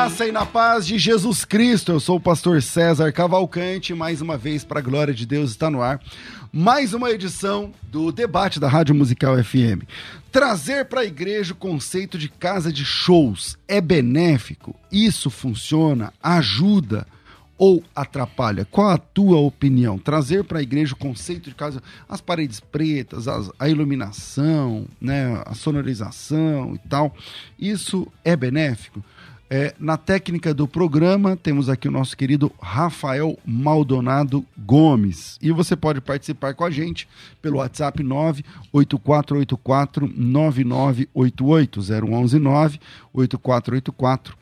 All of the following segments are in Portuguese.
Graça e na paz de Jesus Cristo. Eu sou o pastor César Cavalcante, mais uma vez para a glória de Deus está no ar. Mais uma edição do debate da Rádio Musical FM. Trazer para a igreja o conceito de casa de shows é benéfico? Isso funciona? Ajuda? ou atrapalha? Qual a tua opinião? Trazer para a igreja o conceito de casa, as paredes pretas, as, a iluminação, né, a sonorização e tal, isso é benéfico? É, na técnica do programa, temos aqui o nosso querido Rafael Maldonado Gomes. E você pode participar com a gente pelo WhatsApp 98484 9988 011 98484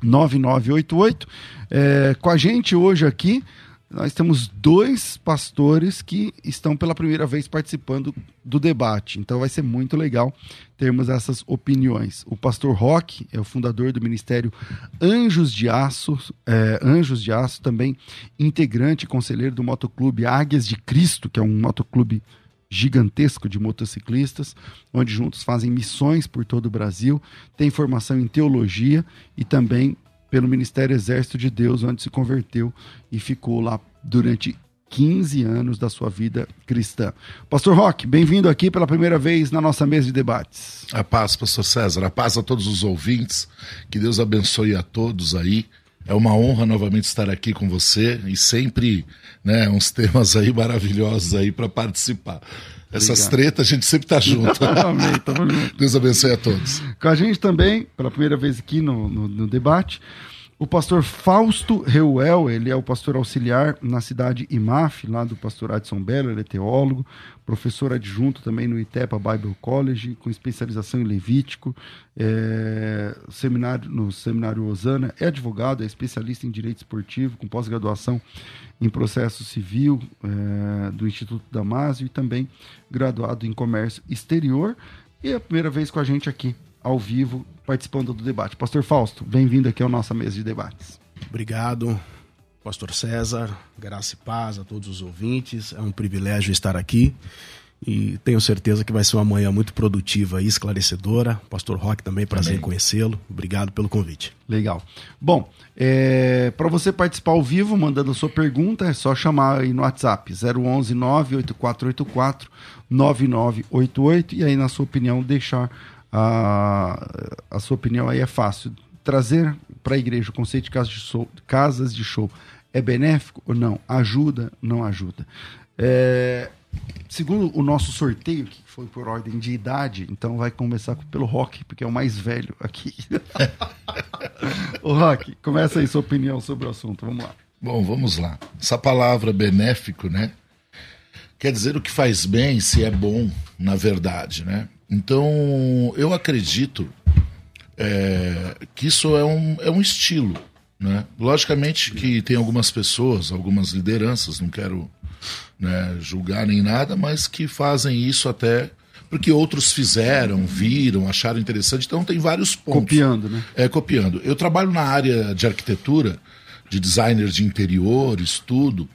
9988. É, com a gente hoje aqui, nós temos dois pastores que estão pela primeira vez participando do debate. Então vai ser muito legal termos essas opiniões. O pastor Roque é o fundador do Ministério Anjos de Aço, é, Anjos de Aço, também integrante e conselheiro do Motoclube Águias de Cristo, que é um motoclube gigantesco de motociclistas, onde juntos fazem missões por todo o Brasil, tem formação em teologia e também pelo Ministério Exército de Deus, onde se converteu e ficou lá durante 15 anos da sua vida cristã. Pastor Roque, bem-vindo aqui pela primeira vez na nossa mesa de debates. A paz, pastor César, a paz a todos os ouvintes, que Deus abençoe a todos aí. É uma honra novamente estar aqui com você e sempre, né, uns temas aí maravilhosos aí para participar. Essas tretas a gente sempre tá junto. Amém, tamo junto. Deus abençoe a todos. Com a gente também, pela primeira vez aqui no, no, no debate, o pastor Fausto Reuel, ele é o pastor auxiliar na cidade Imaf, lá do pastor Adson Belo, ele é teólogo, professor adjunto também no Itepa Bible College, com especialização em Levítico, é, seminário, no seminário Osana, é advogado, é especialista em direito esportivo, com pós-graduação em processo civil é, do Instituto Damásio e também graduado em comércio exterior. E é a primeira vez com a gente aqui ao vivo participando do debate. Pastor Fausto, bem-vindo aqui à nossa mesa de debates. Obrigado, Pastor César. Graça e paz a todos os ouvintes. É um privilégio estar aqui e tenho certeza que vai ser uma manhã muito produtiva e esclarecedora. Pastor Roque também, prazer também. em conhecê-lo. Obrigado pelo convite. Legal. Bom, é, para você participar ao vivo, mandando a sua pergunta, é só chamar aí no WhatsApp 011 98484 9988 e aí, na sua opinião, deixar a, a sua opinião aí é fácil. Trazer para a igreja o conceito de casas de, show, casas de show é benéfico ou não? Ajuda? Não ajuda? É, segundo o nosso sorteio, que foi por ordem de idade, então vai começar pelo Rock, porque é o mais velho aqui. o Rock, começa aí sua opinião sobre o assunto, vamos lá. Bom, vamos lá. Essa palavra benéfico, né? Quer dizer o que faz bem, se é bom, na verdade, né? Então, eu acredito é, que isso é um, é um estilo. Né? Logicamente que tem algumas pessoas, algumas lideranças, não quero né, julgar nem nada, mas que fazem isso até porque outros fizeram, viram, acharam interessante, então tem vários pontos. Copiando, né? É, copiando. Eu trabalho na área de arquitetura, de designer de interiores, tudo,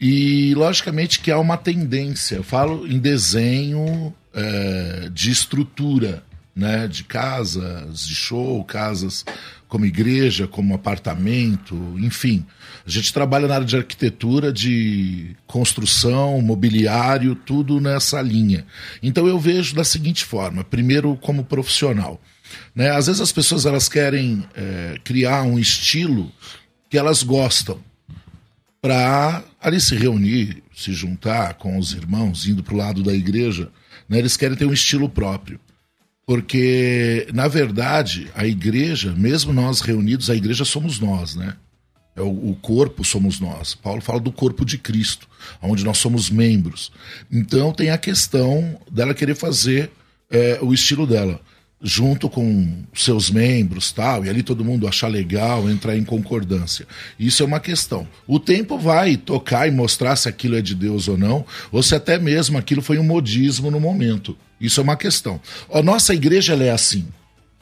e logicamente que há uma tendência, eu falo em desenho é, de estrutura, né, de casas de show, casas como igreja, como apartamento, enfim. A gente trabalha na área de arquitetura, de construção, mobiliário, tudo nessa linha. Então eu vejo da seguinte forma: primeiro, como profissional. Né? Às vezes as pessoas elas querem é, criar um estilo que elas gostam para ali se reunir, se juntar com os irmãos, indo para o lado da igreja. Né? Eles querem ter um estilo próprio. Porque, na verdade, a igreja, mesmo nós reunidos, a igreja somos nós, né? É o, corpo somos nós. Paulo fala do corpo de Cristo, onde nós somos membros. Então tem a questão dela querer fazer é, o estilo dela, junto com seus membros, tal, e ali todo mundo achar legal, entrar em concordância. Isso é uma questão. O tempo vai tocar e mostrar se aquilo é de Deus ou não, ou se até mesmo aquilo foi um modismo no momento. Isso é uma questão. A nossa igreja é assim.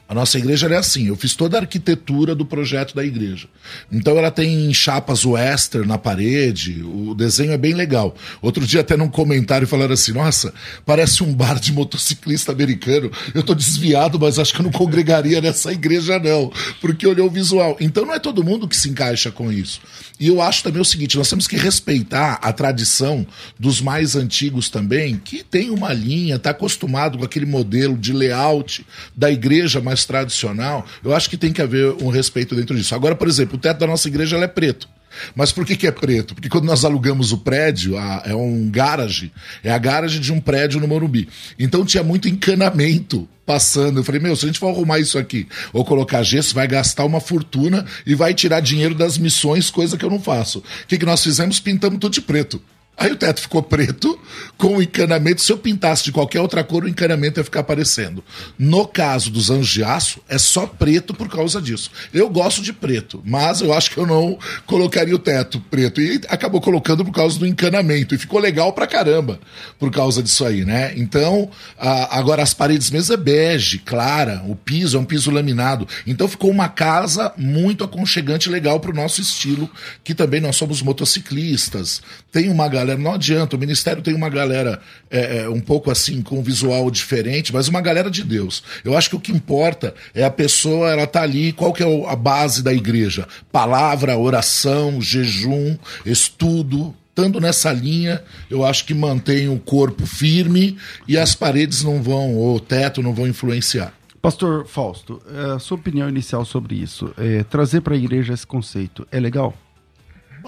A nossa igreja é assim. Eu fiz toda a arquitetura do projeto da igreja. Então ela tem chapas western na parede, o desenho é bem legal. Outro dia até num comentário falaram assim: "Nossa, parece um bar de motociclista americano. Eu tô desviado, mas acho que eu não congregaria nessa igreja não, porque olhou o visual". Então não é todo mundo que se encaixa com isso. E eu acho também o seguinte, nós temos que respeitar a tradição dos mais antigos também, que tem uma linha, está acostumado com aquele modelo de layout da igreja mais tradicional, eu acho que tem que haver um respeito dentro disso. Agora, por exemplo, o teto da nossa igreja é preto. Mas por que, que é preto? Porque quando nós alugamos o prédio, a, é um garage, é a garagem de um prédio no Morumbi. Então tinha muito encanamento passando. Eu falei, meu, se a gente for arrumar isso aqui ou colocar gesso, vai gastar uma fortuna e vai tirar dinheiro das missões, coisa que eu não faço. O que, que nós fizemos? Pintamos tudo de preto. Aí o teto ficou preto, com o encanamento. Se eu pintasse de qualquer outra cor, o encanamento ia ficar aparecendo. No caso dos anjos de aço, é só preto por causa disso. Eu gosto de preto, mas eu acho que eu não colocaria o teto preto. E acabou colocando por causa do encanamento. E ficou legal pra caramba por causa disso aí, né? Então, a, agora as paredes mesmo é bege, clara. O piso é um piso laminado. Então ficou uma casa muito aconchegante, legal pro nosso estilo, que também nós somos motociclistas. Tem uma galera não adianta, o ministério tem uma galera é, é, um pouco assim, com visual diferente, mas uma galera de Deus. Eu acho que o que importa é a pessoa, ela tá ali, qual que é a base da igreja? Palavra, oração, jejum, estudo, estando nessa linha, eu acho que mantém o corpo firme e as paredes não vão, ou o teto não vão influenciar. Pastor Fausto, a é, sua opinião inicial sobre isso, é, trazer para a igreja esse conceito, é legal?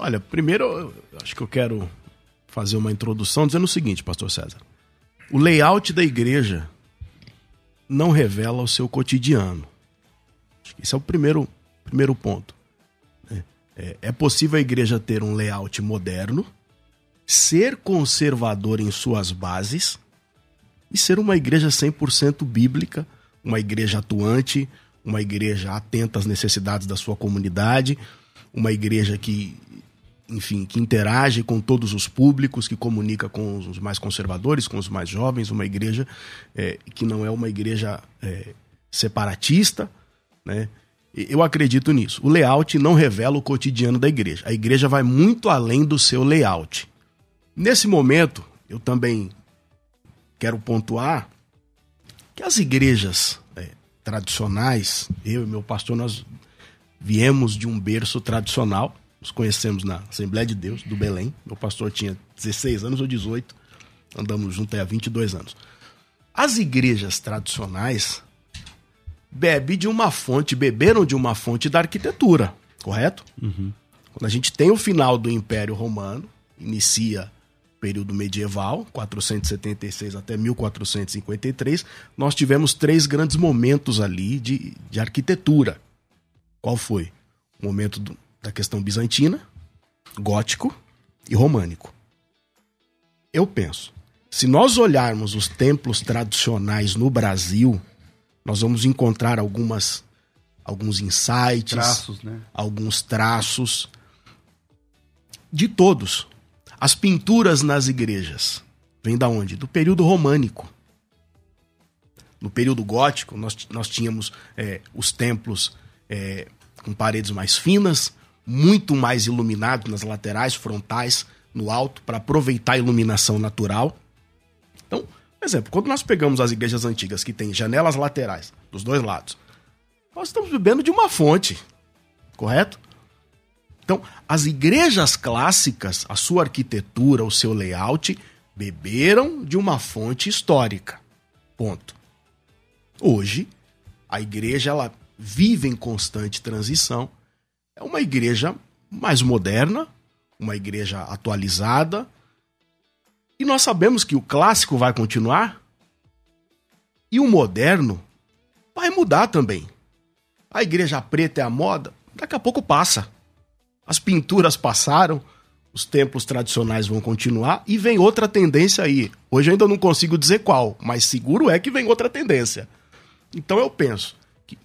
Olha, primeiro, acho que eu quero fazer uma introdução dizendo o seguinte, pastor César. O layout da igreja não revela o seu cotidiano. Esse é o primeiro, primeiro ponto. É, é, é possível a igreja ter um layout moderno, ser conservador em suas bases e ser uma igreja 100% bíblica, uma igreja atuante, uma igreja atenta às necessidades da sua comunidade, uma igreja que enfim, que interage com todos os públicos, que comunica com os mais conservadores, com os mais jovens, uma igreja é, que não é uma igreja é, separatista, né? Eu acredito nisso. O layout não revela o cotidiano da igreja. A igreja vai muito além do seu layout. Nesse momento, eu também quero pontuar que as igrejas é, tradicionais, eu e meu pastor, nós viemos de um berço tradicional, nos conhecemos na Assembleia de Deus, do Belém. Meu pastor tinha 16 anos ou 18. Andamos juntos há 22 anos. As igrejas tradicionais bebem de uma fonte, beberam de uma fonte da arquitetura, correto? Uhum. Quando a gente tem o final do Império Romano, inicia o período medieval, 476 até 1453, nós tivemos três grandes momentos ali de, de arquitetura. Qual foi? O momento do, da questão bizantina, gótico e românico. Eu penso, se nós olharmos os templos tradicionais no Brasil, nós vamos encontrar algumas alguns insights, traços, né? alguns traços de todos. As pinturas nas igrejas vêm da onde? Do período românico. No período gótico, nós, nós tínhamos é, os templos é, com paredes mais finas, muito mais iluminados nas laterais, frontais, no alto, para aproveitar a iluminação natural. Então, por exemplo, quando nós pegamos as igrejas antigas que têm janelas laterais dos dois lados, nós estamos bebendo de uma fonte, correto? Então, as igrejas clássicas, a sua arquitetura, o seu layout, beberam de uma fonte histórica. Ponto. Hoje, a igreja ela vive em constante transição. É uma igreja mais moderna, uma igreja atualizada. E nós sabemos que o clássico vai continuar e o moderno vai mudar também. A igreja preta é a moda, daqui a pouco passa. As pinturas passaram, os templos tradicionais vão continuar e vem outra tendência aí. Hoje eu ainda não consigo dizer qual, mas seguro é que vem outra tendência. Então eu penso que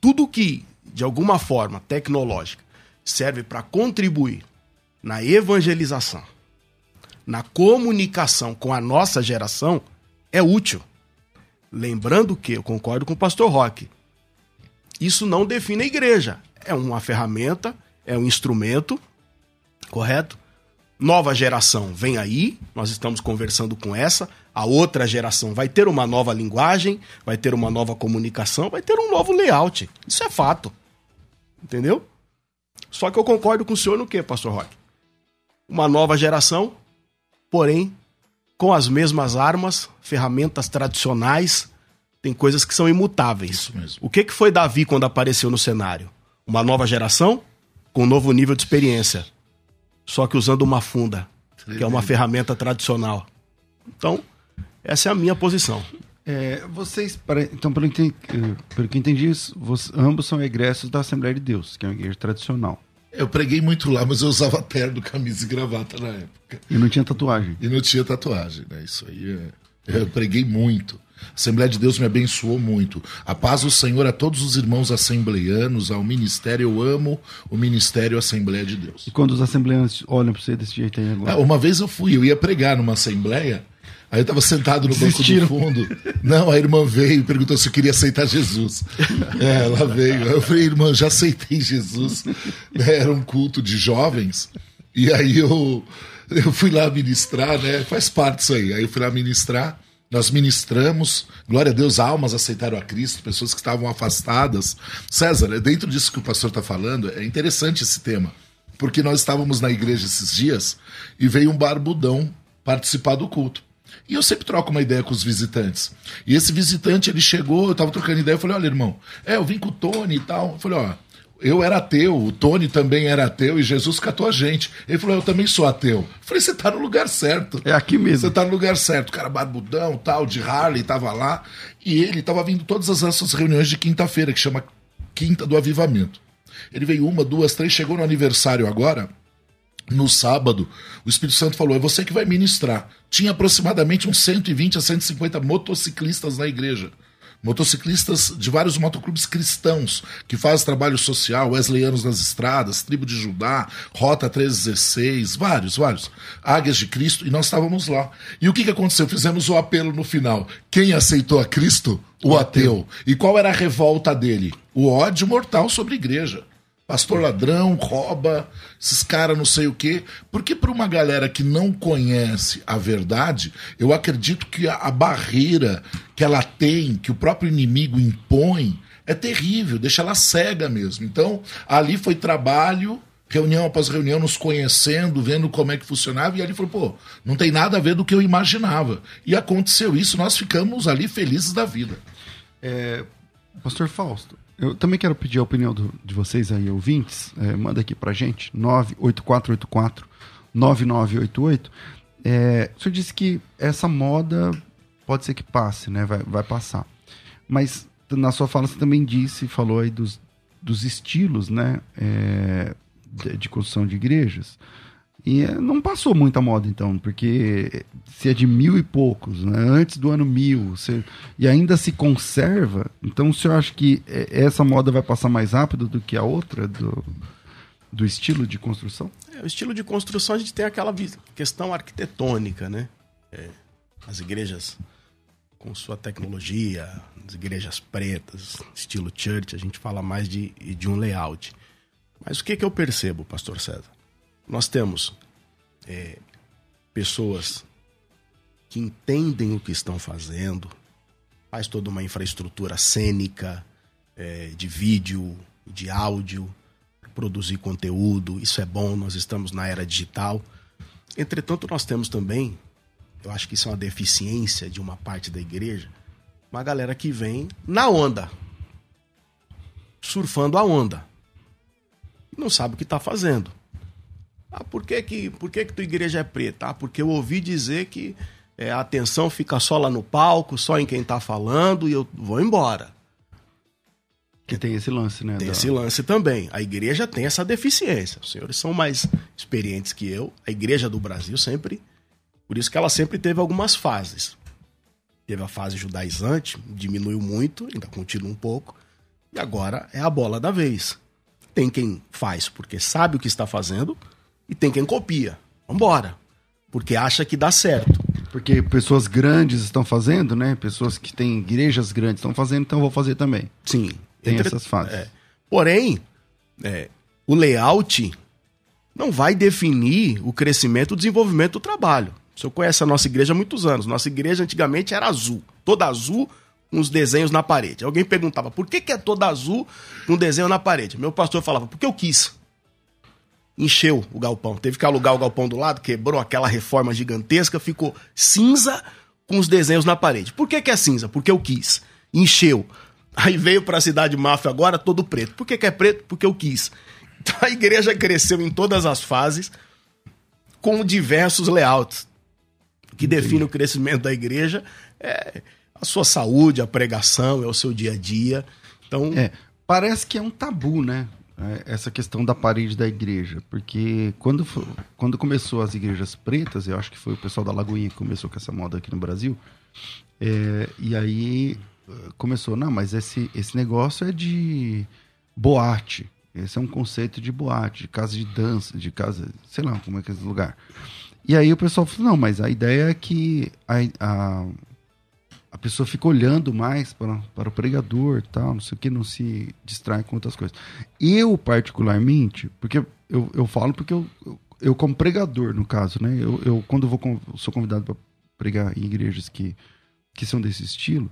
tudo que, de alguma forma tecnológica, serve para contribuir na evangelização, na comunicação com a nossa geração, é útil. Lembrando que, eu concordo com o pastor Roque, isso não define a igreja. É uma ferramenta, é um instrumento, correto? Nova geração vem aí, nós estamos conversando com essa. A outra geração vai ter uma nova linguagem, vai ter uma nova comunicação, vai ter um novo layout. Isso é fato. Entendeu? Só que eu concordo com o senhor no que, pastor Roque? Uma nova geração, porém, com as mesmas armas, ferramentas tradicionais, tem coisas que são imutáveis. O que, que foi Davi quando apareceu no cenário? Uma nova geração com um novo nível de experiência. Só que usando uma funda, que é uma ferramenta tradicional. Então, essa é a minha posição. É, vocês, para- então, pelo, eh, pelo que entendi, vocês, ambos são egressos da Assembleia de Deus, que é uma igreja tradicional. Eu preguei muito lá, mas eu usava terno, camisa e gravata na época. E não tinha tatuagem. E não tinha tatuagem, né? Isso aí é... Eu preguei muito. A Assembleia de Deus me abençoou muito. A paz do Senhor a todos os irmãos assembleianos, ao ministério. Eu amo o ministério Assembleia de Deus. E quando os assembleantes olham para você desse jeito aí agora? Ah, uma vez eu fui, eu ia pregar numa assembleia, aí eu tava sentado no banco do fundo. Não, a irmã veio e perguntou se eu queria aceitar Jesus. É, ela veio. Eu falei, irmã, já aceitei Jesus. É, Era um culto de jovens. E aí eu, eu fui lá ministrar, né? Faz parte isso aí. Aí eu fui lá ministrar. Nós ministramos, glória a Deus, almas aceitaram a Cristo, pessoas que estavam afastadas. César, é dentro disso que o pastor está falando, é interessante esse tema porque nós estávamos na igreja esses dias e veio um barbudão participar do culto. E eu sempre troco uma ideia com os visitantes. E esse visitante, ele chegou, eu estava trocando ideia, eu falei, olha, irmão, é, eu vim com o Tony e tal. Eu falei, ó, eu era ateu, o Tony também era ateu e Jesus catou a gente. Ele falou, eu também sou ateu. Eu falei, você tá no lugar certo. É aqui mesmo. Você tá no lugar certo. O cara barbudão, tal, de Harley, tava lá. E ele tava vindo todas as nossas reuniões de quinta-feira, que chama Quinta do Avivamento. Ele veio uma, duas, três, chegou no aniversário agora. No sábado, o Espírito Santo falou: é você que vai ministrar. Tinha aproximadamente uns 120 a 150 motociclistas na igreja. Motociclistas de vários motoclubes cristãos que fazem trabalho social, Wesleyanos nas estradas, Tribo de Judá, Rota 316, vários, vários. Águias de Cristo, e nós estávamos lá. E o que, que aconteceu? Fizemos o apelo no final. Quem aceitou a Cristo? O ateu. E qual era a revolta dele? O ódio mortal sobre a igreja. Pastor ladrão, rouba, esses caras não sei o quê. Porque para uma galera que não conhece a verdade, eu acredito que a, a barreira que ela tem, que o próprio inimigo impõe, é terrível, deixa ela cega mesmo. Então, ali foi trabalho, reunião após reunião, nos conhecendo, vendo como é que funcionava, e ali falou, pô, não tem nada a ver do que eu imaginava. E aconteceu isso, nós ficamos ali felizes da vida. É, Pastor Fausto, eu também quero pedir a opinião do- de vocês aí, ouvintes. É, manda aqui pra gente, 98484-9988. É, o senhor disse que essa moda pode ser que passe, né? Vai, vai passar. Mas na sua fala você também disse, falou aí dos, dos estilos, né? É, de, de construção de igrejas. E é, não passou muita moda, então, porque se é de mil e poucos, né, antes do ano mil, você- e ainda se conserva, então o senhor acha que é, essa moda vai passar mais rápido do que a outra, do, do estilo de construção? É, o estilo de construção a gente tem aquela questão arquitetônica, né? É, as igrejas com sua tecnologia, as igrejas pretas, estilo church, a gente fala mais de, de um layout. Mas o que, que eu percebo, pastor César? Nós temos é, pessoas que entendem o que estão fazendo, faz toda uma infraestrutura cênica, é, de vídeo, de áudio, produzir conteúdo, isso é bom, nós estamos na era digital. Entretanto, nós temos também, eu acho que isso é uma deficiência de uma parte da igreja, uma galera que vem na onda, surfando a onda, e não sabe o que está fazendo. Ah, por que que, por que que tua igreja é preta? Ah, porque eu ouvi dizer que é, a atenção fica só lá no palco, só em quem está falando e eu vou embora. Que tem esse lance, né? Tem da... esse lance também. A igreja tem essa deficiência. Os senhores são mais experientes que eu. A igreja do Brasil sempre. Por isso que ela sempre teve algumas fases. Teve a fase judaizante, diminuiu muito, ainda continua um pouco. E agora é a bola da vez. Tem quem faz porque sabe o que está fazendo e tem quem copia. Vambora. Porque acha que dá certo. Porque pessoas grandes estão fazendo, né? Pessoas que têm igrejas grandes estão fazendo, então eu vou fazer também. Sim. Tem Entre... essas fases. É. Porém, é, o layout não vai definir o crescimento e o desenvolvimento do trabalho. O senhor conhece a nossa igreja há muitos anos. Nossa igreja antigamente era azul. Toda azul, com os desenhos na parede. Alguém perguntava, por que, que é toda azul com desenho na parede? Meu pastor falava, porque eu quis encheu o galpão. Teve que alugar o galpão do lado, quebrou aquela reforma gigantesca, ficou cinza com os desenhos na parede. Por que, que é cinza? Porque eu quis. Encheu. Aí veio para a cidade máfia agora todo preto. Por que, que é preto? Porque eu quis. Então a igreja cresceu em todas as fases com diversos layouts. Que define o crescimento da igreja é a sua saúde, a pregação, é o seu dia a dia. Então, é, parece que é um tabu, né? É, essa questão da parede da igreja, porque quando, quando começou as igrejas pretas, eu acho que foi o pessoal da Lagoinha que começou com essa moda aqui no Brasil, é, e aí eh, começou, não, mas esse, esse negócio é de boate, esse é um conceito de boate, de casa de dança, de casa, sei lá como é que é esse lugar. E aí o pessoal falou, não, mas a ideia é que a, a, a pessoa fica olhando mais para, para o pregador tal, não sei o que, não se distrai com outras coisas. Eu, particularmente, porque eu, eu falo porque eu, eu, eu como pregador, no caso, né? Eu, eu quando vou, sou convidado para pregar em igrejas que, que são desse estilo,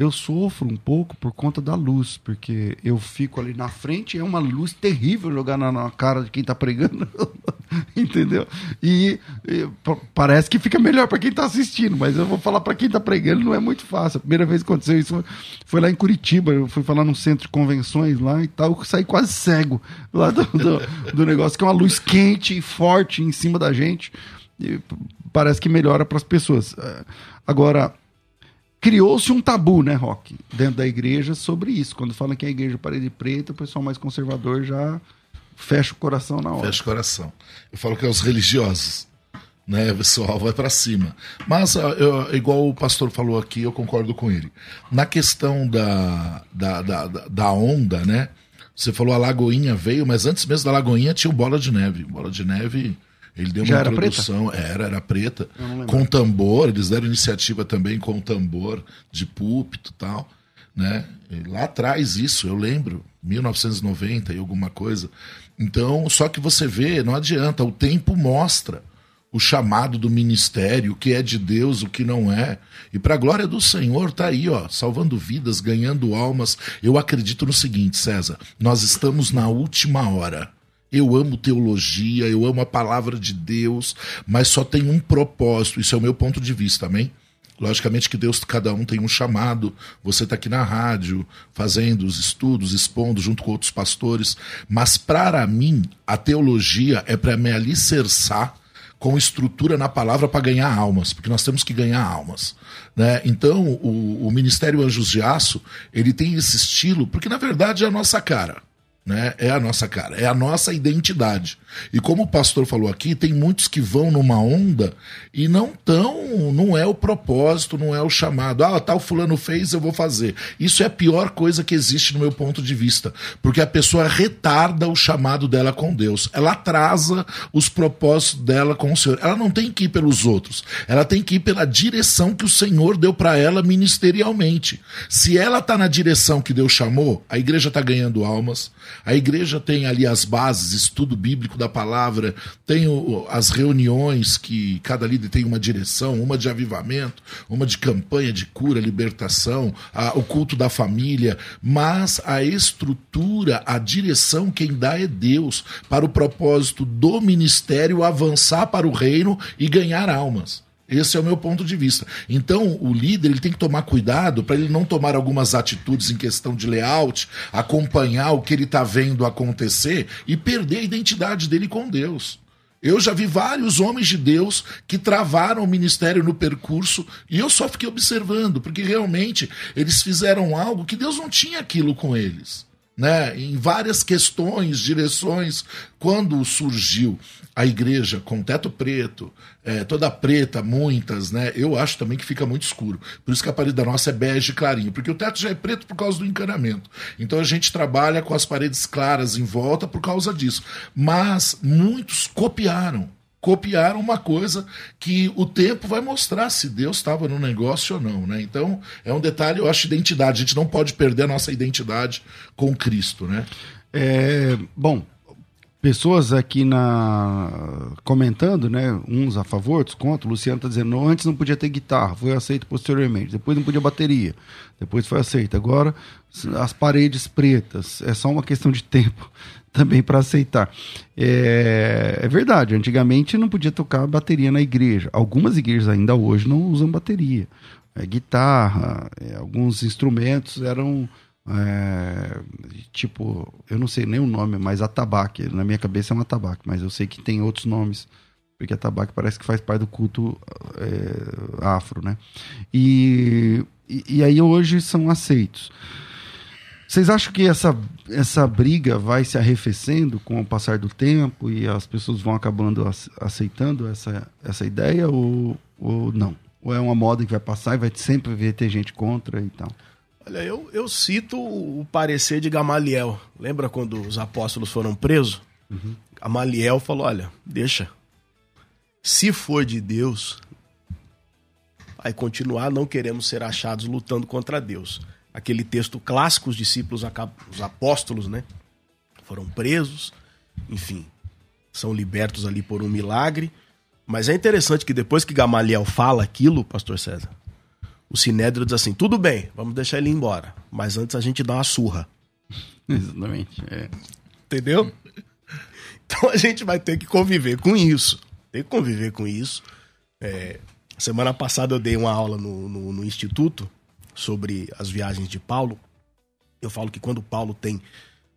eu sofro um pouco por conta da luz, porque eu fico ali na frente é uma luz terrível jogar na, na cara de quem está pregando, entendeu? E, e, parece que fica melhor para quem está assistindo, mas eu vou falar para quem está pregando não é muito fácil. A primeira vez que aconteceu isso foi lá em Curitiba, eu fui falar num centro de convenções lá e tal, eu saí quase cego lá do, do, do negócio, que é uma luz quente e forte em cima da gente. E parece que melhora para as pessoas. Agora, criou-se um tabu, né, Rock, dentro da igreja sobre isso. Quando falam que é a igreja parede preta, o pessoal mais conservador já fecha o coração na hora. Fecha o coração. Eu falo que é os religiosos. Né, pessoal, vai para cima. Mas, eu, igual o pastor falou aqui, eu concordo com ele. Na questão da, da, da, da onda, né? Você falou a Lagoinha veio, mas antes mesmo da Lagoinha tinha o Bola de Neve. Bola de Neve ele deu Já uma era introdução, preta? era, era preta, com tambor, eles deram iniciativa também com tambor de púlpito e tal, né? E lá atrás isso, eu lembro, 1990 e alguma coisa. Então, só que você vê, não adianta, o tempo mostra o chamado do ministério, o que é de Deus, o que não é. E para a glória do Senhor tá aí, ó, salvando vidas, ganhando almas. Eu acredito no seguinte, César, nós estamos na última hora. Eu amo teologia, eu amo a palavra de Deus, mas só tem um propósito, isso é o meu ponto de vista, amém? Logicamente que Deus, cada um tem um chamado. Você está aqui na rádio, fazendo os estudos, expondo junto com outros pastores. Mas para mim, a teologia é para me alicerçar com estrutura na palavra para ganhar almas, porque nós temos que ganhar almas. Né? Então, o, o Ministério Anjos de Aço, ele tem esse estilo, porque na verdade é a nossa cara. Né? É a nossa cara, é a nossa identidade. E como o pastor falou aqui, tem muitos que vão numa onda e não tão, não é o propósito, não é o chamado. Ah, tal fulano fez, eu vou fazer. Isso é a pior coisa que existe no meu ponto de vista, porque a pessoa retarda o chamado dela com Deus. Ela atrasa os propósitos dela com o Senhor. Ela não tem que ir pelos outros, ela tem que ir pela direção que o Senhor deu para ela ministerialmente. Se ela está na direção que Deus chamou, a igreja está ganhando almas, a igreja tem ali as bases, estudo bíblico da palavra, tem o, as reuniões que cada líder tem uma direção, uma de avivamento, uma de campanha de cura, libertação, a, o culto da família, mas a estrutura, a direção, quem dá é Deus, para o propósito do ministério avançar para o reino e ganhar almas. Esse é o meu ponto de vista. Então, o líder ele tem que tomar cuidado para ele não tomar algumas atitudes em questão de layout, acompanhar o que ele está vendo acontecer e perder a identidade dele com Deus. Eu já vi vários homens de Deus que travaram o ministério no percurso e eu só fiquei observando, porque realmente eles fizeram algo que Deus não tinha aquilo com eles né, em várias questões, direções, quando surgiu a igreja com teto preto, é, toda preta, muitas, né? Eu acho também que fica muito escuro. Por isso que a parede da nossa é bege clarinho, porque o teto já é preto por causa do encanamento. Então a gente trabalha com as paredes claras em volta por causa disso. Mas muitos copiaram copiaram uma coisa que o tempo vai mostrar se Deus estava no negócio ou não, né? Então, é um detalhe, eu acho, identidade. A gente não pode perder a nossa identidade com Cristo, né? É, bom, pessoas aqui na comentando, né? Uns a favor, outros contra. O Luciano está dizendo, não, antes não podia ter guitarra, foi aceito posteriormente. Depois não podia bateria, depois foi aceito. Agora as paredes pretas, é só uma questão de tempo também para aceitar. É, é, verdade, antigamente não podia tocar bateria na igreja. Algumas igrejas ainda hoje não usam bateria. É, guitarra, é, alguns instrumentos eram é, tipo, eu não sei nem o nome, mas atabaque. Na minha cabeça é um atabaque, mas eu sei que tem outros nomes, porque atabaque parece que faz parte do culto é, afro, né? E, e, e aí hoje são aceitos. Vocês acham que essa, essa briga vai se arrefecendo com o passar do tempo e as pessoas vão acabando aceitando essa, essa ideia ou, ou não? Ou é uma moda que vai passar e vai sempre ter gente contra e tal? Olha, eu, eu cito o parecer de Gamaliel. Lembra quando os apóstolos foram presos? Uhum. Gamaliel falou: olha, deixa. Se for de Deus, vai continuar, não queremos ser achados lutando contra Deus aquele texto clássico, os discípulos, os apóstolos, né? Foram presos, enfim, são libertos ali por um milagre. Mas é interessante que depois que Gamaliel fala aquilo, pastor César, o Sinédrio diz assim: tudo bem, vamos deixar ele embora, mas antes a gente dá uma surra. Exatamente. É. Entendeu? Então a gente vai ter que conviver com isso. Tem que conviver com isso. É, semana passada eu dei uma aula no, no, no Instituto sobre as viagens de Paulo, eu falo que quando Paulo tem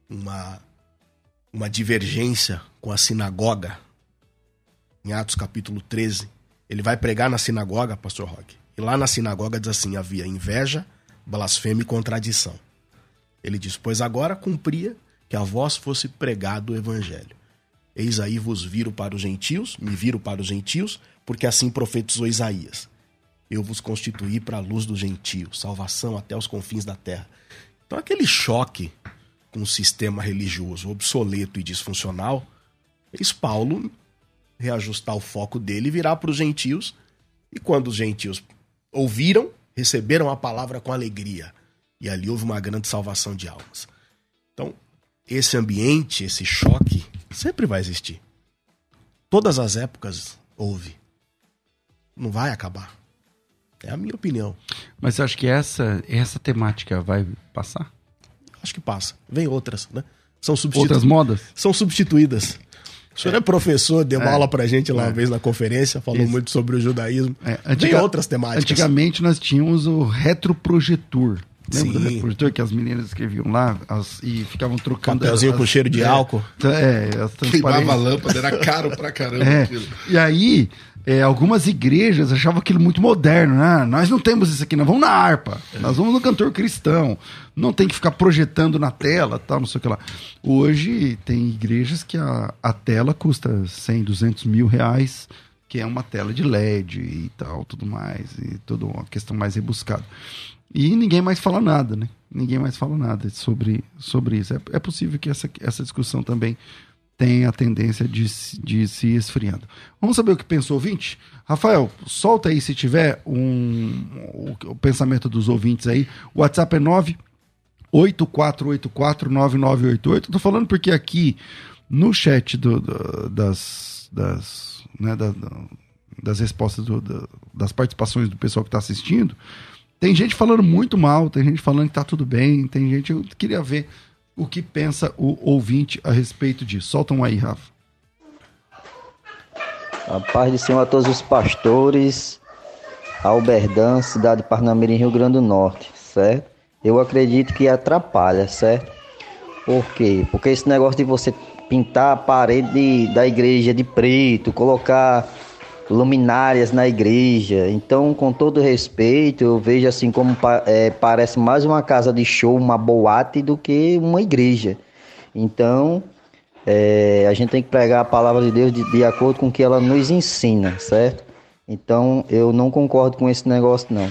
uma, uma divergência com a sinagoga, em Atos capítulo 13, ele vai pregar na sinagoga, pastor Roque, e lá na sinagoga diz assim: havia inveja, blasfêmia e contradição. Ele diz: Pois agora cumpria que a vós fosse pregado o evangelho. Eis aí vos viro para os gentios, me viro para os gentios, porque assim profetizou Isaías eu vos constituí para a luz do gentio, salvação até os confins da terra. Então, aquele choque com o sistema religioso obsoleto e disfuncional fez Paulo reajustar o foco dele e virar para os gentios. E quando os gentios ouviram, receberam a palavra com alegria. E ali houve uma grande salvação de almas. Então, esse ambiente, esse choque, sempre vai existir. Todas as épocas houve. Não vai acabar. É a minha opinião. Mas você acha que essa, essa temática vai passar? Acho que passa. Vem outras, né? São Outras modas? São substituídas. O senhor é, é professor, deu uma é. aula pra gente lá é. uma vez na conferência, falou Isso. muito sobre o judaísmo. É. Antiga... Tem outras temáticas. Antigamente nós tínhamos o retroprojetor. Lembra do Sim. reprodutor que as meninas escreviam lá as- e ficavam trocando. Papelzinho as- com cheiro de é, álcool. É, as Queimava a lâmpada, era caro pra caramba É, aquilo. e aí, é, algumas igrejas achavam aquilo muito moderno, né? Nós não temos isso aqui, nós vamos na harpa, nós vamos no cantor cristão, não tem que ficar projetando na tela, tal, não sei o que lá. Hoje tem igrejas que a, a tela custa 100, 200 mil reais, que é uma tela de LED e tal, tudo mais, e toda uma questão mais rebuscada. E ninguém mais fala nada, né? Ninguém mais fala nada sobre, sobre isso. É, é possível que essa, essa discussão também tenha a tendência de, de se esfriando. Vamos saber o que pensou o ouvinte? Rafael, solta aí se tiver um, o, o pensamento dos ouvintes aí. O WhatsApp é 984849988. Tô falando porque aqui no chat do, do- das, das, né, da- das respostas do- da- das participações do pessoal que está assistindo, tem gente falando muito mal, tem gente falando que tá tudo bem, tem gente. Eu queria ver o que pensa o ouvinte a respeito disso. Solta um aí, Rafa. A paz do Senhor a todos os pastores, Alberdan, cidade de Parnamirim, Rio Grande do Norte, certo? Eu acredito que atrapalha, certo? Por quê? Porque esse negócio de você pintar a parede de- da igreja de preto, colocar luminárias na igreja. Então, com todo respeito, eu vejo assim como é, parece mais uma casa de show, uma boate, do que uma igreja. Então, é, a gente tem que pregar a palavra de Deus de, de acordo com o que ela nos ensina, certo? Então, eu não concordo com esse negócio, não.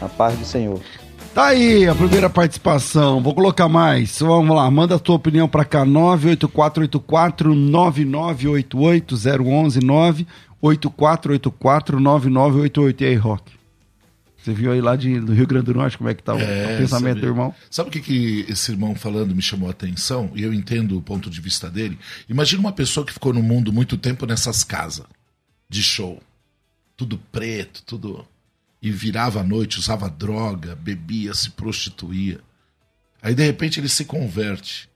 A paz do Senhor. Tá aí a primeira participação. Vou colocar mais. Vamos lá, manda a tua opinião para cá. 98484 9988 011 98484 9988. E aí, Rock? Você viu aí lá de, do Rio Grande do Norte como é que tá o, É, o pensamento sabe- do irmão? Sabe o que, que esse irmão falando me chamou a atenção? E eu entendo o ponto de vista dele. Imagina uma pessoa que ficou no mundo muito tempo nessas casas de show. Tudo preto, tudo. E virava à noite, usava droga, bebia, se prostituía. Aí de repente ele se converte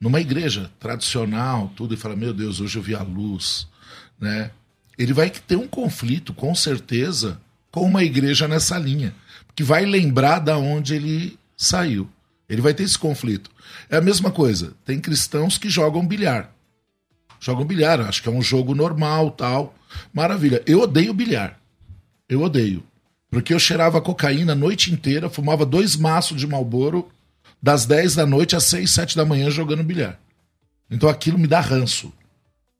numa igreja tradicional, tudo, e fala: Meu Deus, hoje eu vi a luz. Né? Ele vai ter um conflito, com certeza, com uma igreja nessa linha. Que vai lembrar da onde ele saiu. Ele vai ter esse conflito. É a mesma coisa. Tem cristãos que jogam bilhar. Jogam bilhar, acho que é um jogo normal, tal. Maravilha. Eu odeio bilhar. Eu odeio. Porque eu cheirava cocaína a noite inteira, fumava dois maços de Malboro das 10 da noite às 6, 7 da manhã jogando bilhar. Então aquilo me dá ranço.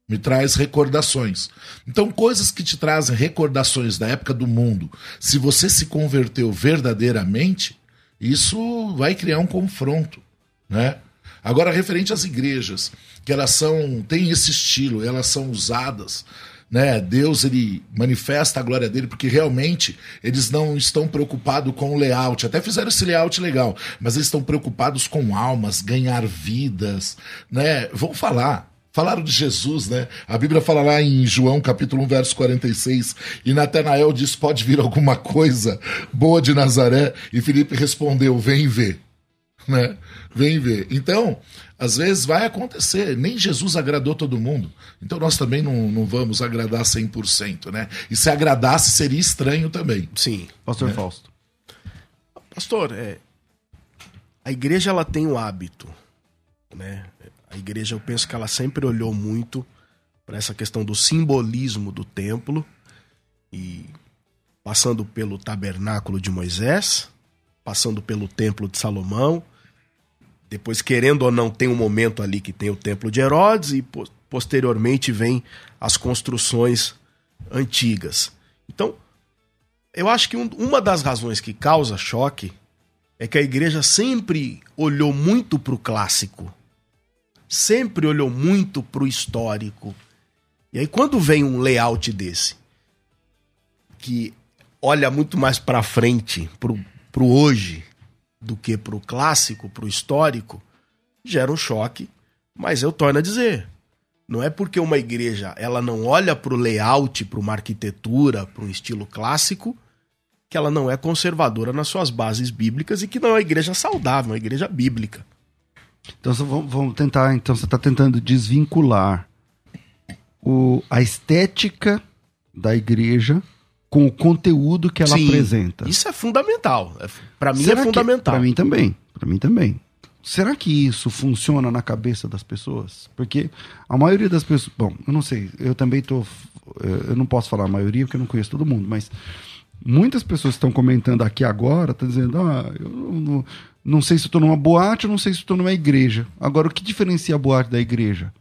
Me traz recordações. Então, coisas que te trazem recordações da época do mundo, se você se converteu verdadeiramente, isso vai criar um confronto, né? Agora, referente às igrejas, que elas são, têm esse estilo, elas são usadas, né? Deus ele manifesta a glória dele porque realmente eles não estão preocupados com o layout. Até fizeram esse layout legal, mas eles estão preocupados com almas, ganhar vidas, né? Vamos falar. Falaram de Jesus, né? A Bíblia fala lá em João capítulo 1, verso 46, e Natanael diz: "Pode vir alguma coisa boa de Nazaré?" E Felipe respondeu: "Vem ver." né? Vem ver. Então, às vezes vai acontecer. Nem Jesus agradou todo mundo. Então nós também não, não vamos agradar 100%, né? E se agradasse, seria estranho também. Sim. Pastor Fausto. Pastor, é, a igreja ela tem o hábito, né? A igreja eu penso que ela sempre olhou muito para essa questão do simbolismo do templo e passando pelo tabernáculo de Moisés, passando pelo templo de Salomão, depois querendo ou não tem um momento ali que tem o templo de Herodes e po- posteriormente vem as construções antigas. Então, eu acho que um- uma das razões que causa choque é que a igreja sempre olhou muito para o clássico, sempre olhou muito para o histórico. E aí, quando vem um layout desse, que olha muito mais para frente, para o hoje, do que para o clássico, para o histórico, gera um choque. Mas eu torno a dizer, não é porque uma igreja ela não olha para o layout, para uma arquitetura, para um estilo clássico, que ela não é conservadora nas suas bases bíblicas e que não é uma igreja saudável, uma igreja bíblica. Então vamos, vamos tentar. Então você está tentando desvincular o, a estética da igreja com o conteúdo que ela Sim, apresenta. Isso é fundamental. É, para mim Será é fundamental. Pra mim também. Pra mim também. Será que isso funciona na cabeça das pessoas? Porque a maioria das pessoas. Bom, eu não sei. Eu também tô. Eu não posso falar a maioria porque eu não conheço todo mundo, mas muitas pessoas estão comentando aqui agora, estão dizendo: ah, eu não, não, sei se estou numa boate, não sei se estou numa igreja. Agora, o que diferencia a boate da igreja?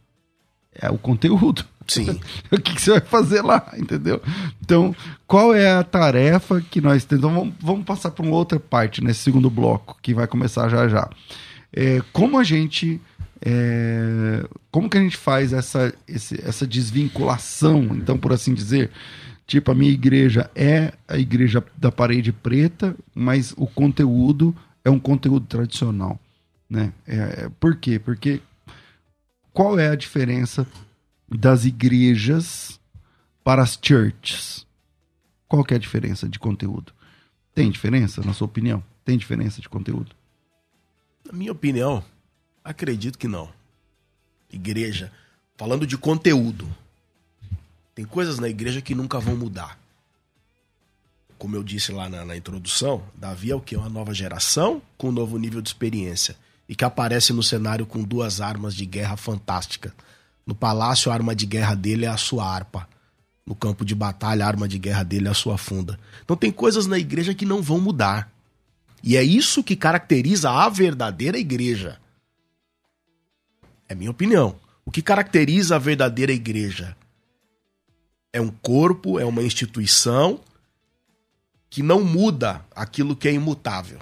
É o conteúdo. Sim. o que, que você vai fazer lá, entendeu? Então, qual é a tarefa que nós temos? Então, vamos, vamos passar para uma outra parte nesse segundo bloco, que vai começar já já. É, como a gente. é, como que a gente faz essa, esse- essa desvinculação, então, por assim dizer? Tipo, a minha igreja é a igreja da parede preta, mas o conteúdo é um conteúdo tradicional. Né? É, é, por quê? Porque qual é a diferença das igrejas para as churches? Qual que é a diferença de conteúdo? Tem diferença, na sua opinião? Tem diferença de conteúdo? Na minha opinião, acredito que não. Igreja, falando de conteúdo, tem coisas na igreja que nunca vão mudar. Como eu disse lá na, na introdução, Davi é o que? Uma nova geração com um novo nível de experiência. E que aparece no cenário com duas armas de guerra fantásticas. No palácio, a arma de guerra dele é a sua harpa. No campo de batalha, a arma de guerra dele é a sua funda. Então tem coisas na igreja que não vão mudar. E é isso que caracteriza a verdadeira igreja. É minha opinião. O que caracteriza a verdadeira igreja é um corpo, é uma instituição que não muda aquilo que é imutável.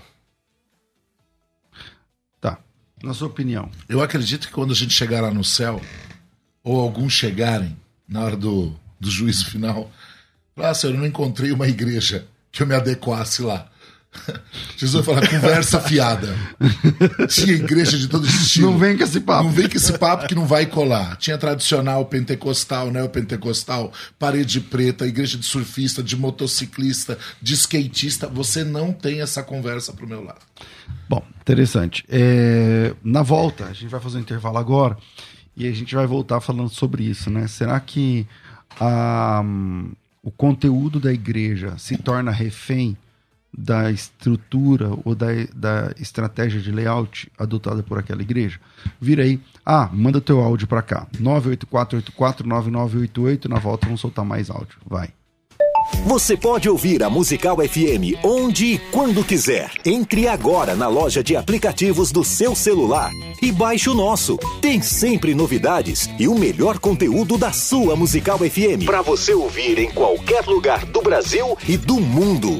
Tá. Na sua opinião. Eu acredito que quando a gente chegar lá no céu, ou alguns chegarem na hora do, do juízo final, ah, senhor, eu não encontrei uma igreja que eu me adequasse lá. Jesus vai falar, conversa fiada. Tinha igreja de todo estilo. Não vem com esse papo. Não vem com esse papo que não vai colar. Tinha tradicional, pentecostal, neopentecostal, parede preta, igreja de surfista, de motociclista, de skatista. Você não tem essa conversa pro meu lado. Bom, interessante. É, na volta, a gente vai fazer um intervalo agora e a gente vai voltar falando sobre isso, né? Será que a, hum, o conteúdo da igreja se torna refém da estrutura ou da, da estratégia de layout adotada por aquela igreja? Vira aí. Ah, manda teu áudio para cá. 984849988. Na volta vamos soltar mais áudio. Vai. Você pode ouvir a Musical FM onde e quando quiser. Entre agora na loja de aplicativos do seu celular e baixe o nosso. Tem sempre novidades e o melhor conteúdo da sua Musical FM para você ouvir em qualquer lugar do Brasil e do mundo.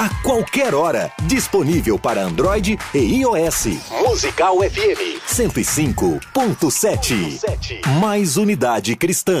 A qualquer hora, disponível para Android e iOS. Musical FM 105.7. Mais unidade cristã.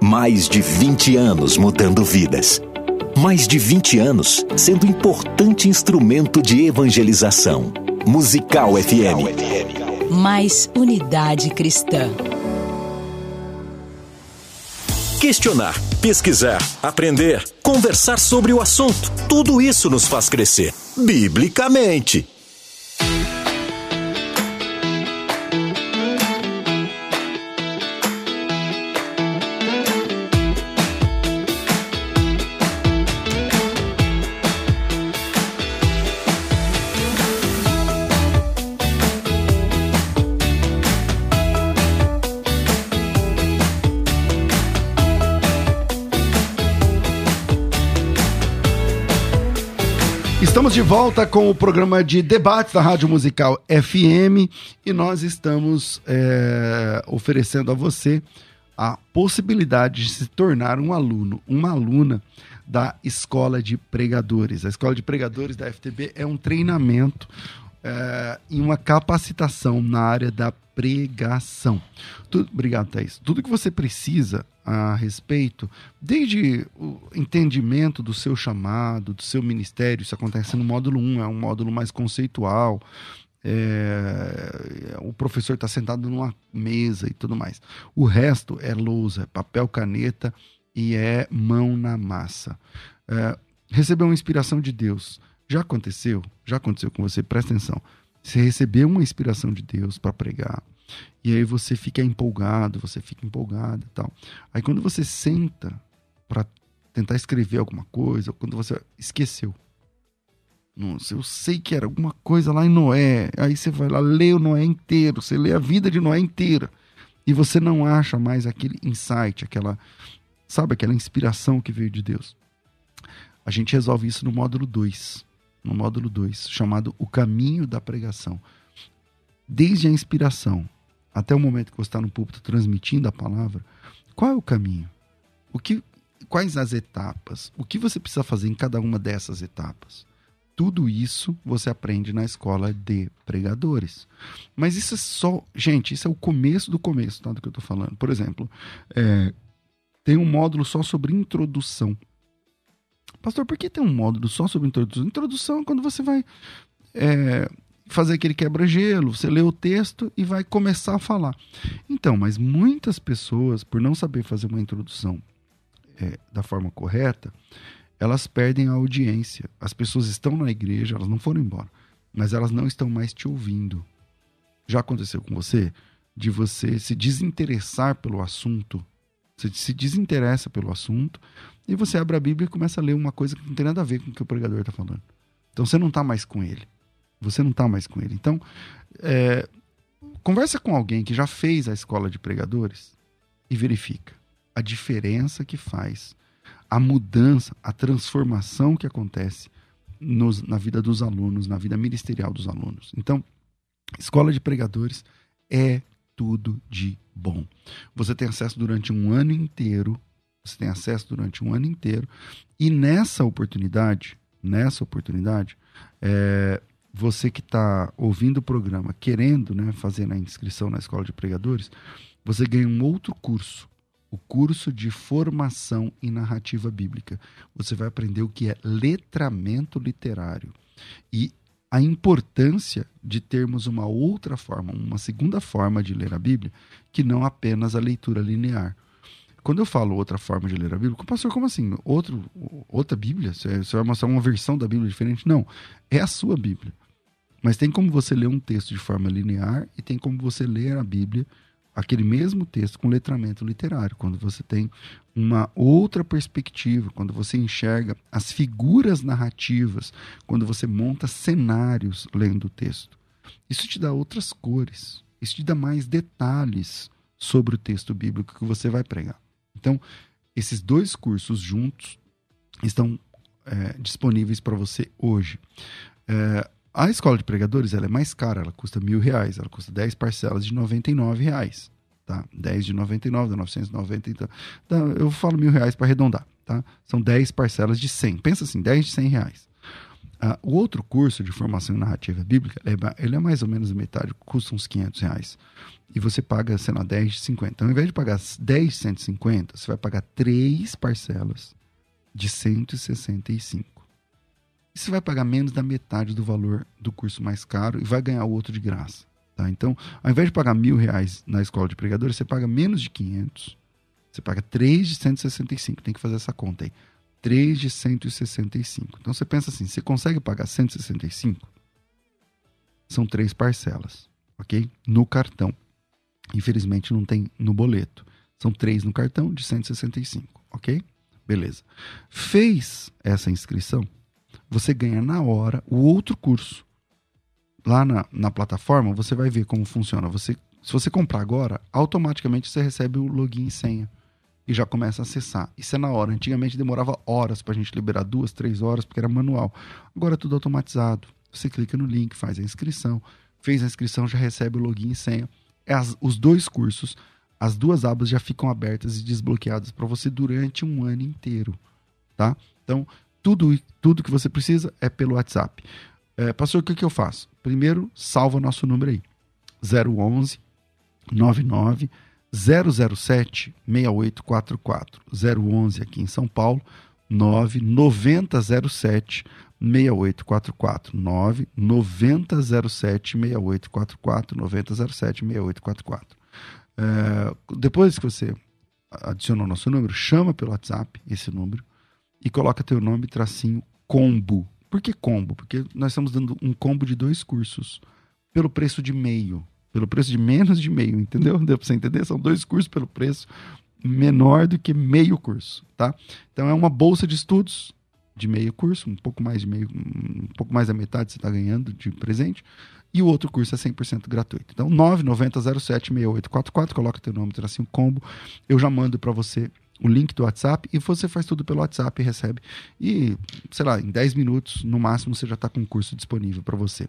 Mais de 20 anos mudando vidas. Mais de 20 anos sendo importante instrumento de evangelização. Musical FM. Mais unidade cristã. Questionar, pesquisar, aprender, conversar sobre o assunto. Tudo isso nos faz crescer. Biblicamente. Volta com o programa de debates da Rádio Musical FM e nós estamos é, oferecendo a você a possibilidade de se tornar um aluno, uma aluna da Escola de Pregadores. A Escola de Pregadores da FTB é um treinamento é, em uma capacitação na área da pregação. Tudo, obrigado, Thaís. Tudo que você precisa a respeito, desde o entendimento do seu chamado, do seu ministério, isso acontece no módulo 1, é um módulo mais conceitual. É, o professor está sentado numa mesa e tudo mais. O resto é lousa, é papel, caneta e é mão na massa. É, recebeu uma inspiração de Deus. Já aconteceu? Já aconteceu com você? Presta atenção. Você recebeu uma inspiração de Deus para pregar. E aí você fica empolgado, você fica empolgado e tal. Aí quando você senta para tentar escrever alguma coisa, quando você esqueceu. Nossa, eu sei que era alguma coisa lá em Noé. Aí você vai lá, lê o Noé inteiro, você lê a vida de Noé inteira. E você não acha mais aquele insight, aquela, sabe, aquela inspiração que veio de Deus. A gente resolve isso no módulo 2 no módulo 2, chamado O Caminho da Pregação. Desde a inspiração até o momento que você está no púlpito transmitindo a palavra, qual é o caminho? O que, quais as etapas? O que você precisa fazer em cada uma dessas etapas? Tudo isso você aprende na escola de pregadores. Mas isso é só. Gente, isso é o começo do começo tá, do que eu estou falando. Por exemplo, é, tem um módulo só sobre introdução. Pastor, por que tem um módulo só sobre introdução? Introdução é quando você vai é, fazer aquele quebra-gelo, você lê o texto e vai começar a falar. Então, mas muitas pessoas, por não saber fazer uma introdução é, da forma correta, elas perdem a audiência. As pessoas estão na igreja, elas não foram embora, mas elas não estão mais te ouvindo. Já aconteceu com você? De você se desinteressar pelo assunto você se desinteressa pelo assunto e você abre a Bíblia e começa a ler uma coisa que não tem nada a ver com o que o pregador está falando. Então você não está mais com ele. Você não está mais com ele. Então, é, conversa com alguém que já fez a escola de pregadores e verifica a diferença que faz, a mudança, a transformação que acontece nos, na vida dos alunos, na vida ministerial dos alunos. Então, escola de pregadores é tudo de bom. Você tem acesso durante um ano inteiro. Você tem acesso durante um ano inteiro. E nessa oportunidade, nessa oportunidade, é, você que está ouvindo o programa, querendo né, fazer a inscrição na escola de pregadores, você ganha um outro curso, o curso de formação em narrativa bíblica. Você vai aprender o que é letramento literário. E a importância de termos uma outra forma, uma segunda forma de ler a Bíblia, que não apenas a leitura linear. Quando eu falo outra forma de ler a Bíblia, pastor, como assim? Outro, outra Bíblia? Você vai mostrar uma versão da Bíblia diferente? Não, é a sua Bíblia. Mas tem como você ler um texto de forma linear e tem como você ler a Bíblia aquele mesmo texto com letramento literário, quando você tem uma outra perspectiva, quando você enxerga as figuras narrativas, quando você monta cenários lendo o texto. Isso te dá outras cores, isso te dá mais detalhes sobre o texto bíblico que você vai pregar. Então, esses dois cursos juntos estão é, disponíveis para você hoje. É, a escola de pregadores ela é mais cara, ela custa mil reais, ela custa 10 parcelas de 99 reais. Tá? 10 de 99, dá 990. Então, eu falo mil reais para arredondar. Tá? São 10 parcelas de 100. Pensa assim, 10 de 100 reais. Ah, o outro curso de formação em narrativa bíblica, ele é mais ou menos metade, custa uns 500 reais. E você paga, sei lá, 10 de 50. Então, ao invés de pagar 10 de 150, você vai pagar 3 parcelas de 165 você vai pagar menos da metade do valor do curso mais caro e vai ganhar o outro de graça. Tá? Então, ao invés de pagar mil reais na escola de pregadores, você paga menos de 500. Você paga 3 de 165. Tem que fazer essa conta aí. 3 de 165. Então você pensa assim: você consegue pagar 165? São três parcelas, ok? No cartão. Infelizmente não tem no boleto. São três no cartão de 165, ok? Beleza. Fez essa inscrição, você ganha na hora o outro curso. Lá na, na plataforma, você vai ver como funciona. Você, se você comprar agora, automaticamente você recebe o login e senha e já começa a acessar. Isso é na hora. Antigamente demorava horas para a gente liberar duas, três horas, porque era manual. Agora é tudo automatizado. Você clica no link, faz a inscrição. Fez a inscrição, já recebe o login e senha. É as, os dois cursos, as duas abas já ficam abertas e desbloqueadas para você durante um ano inteiro. Tá? Então, tudo, tudo que você precisa é pelo WhatsApp. É, pastor, o que, que eu faço? Primeiro, salva o nosso número aí. 011 99 007 6844. 011 aqui em São Paulo, 9 9007 6844 9 9007 6844 9007 6844. É, depois que você adicionou o nosso número, chama pelo WhatsApp esse número e coloca teu nome tracinho combo. Por que combo? Porque nós estamos dando um combo de dois cursos pelo preço de meio. Pelo preço de menos de meio, entendeu? Deu para você entender? São dois cursos pelo preço menor do que meio curso, tá? Então é uma bolsa de estudos de meio curso, um pouco mais de meio, um pouco mais da metade você está ganhando de presente, e o outro curso é 100% gratuito. Então 990076844, coloca teu nome, um combo, eu já mando para você o link do WhatsApp e você faz tudo pelo WhatsApp e recebe. E, sei lá, em 10 minutos, no máximo, você já está com o curso disponível para você.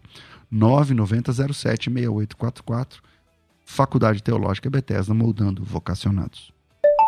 990076844, Faculdade Teológica Bethesda, moldando vocacionados.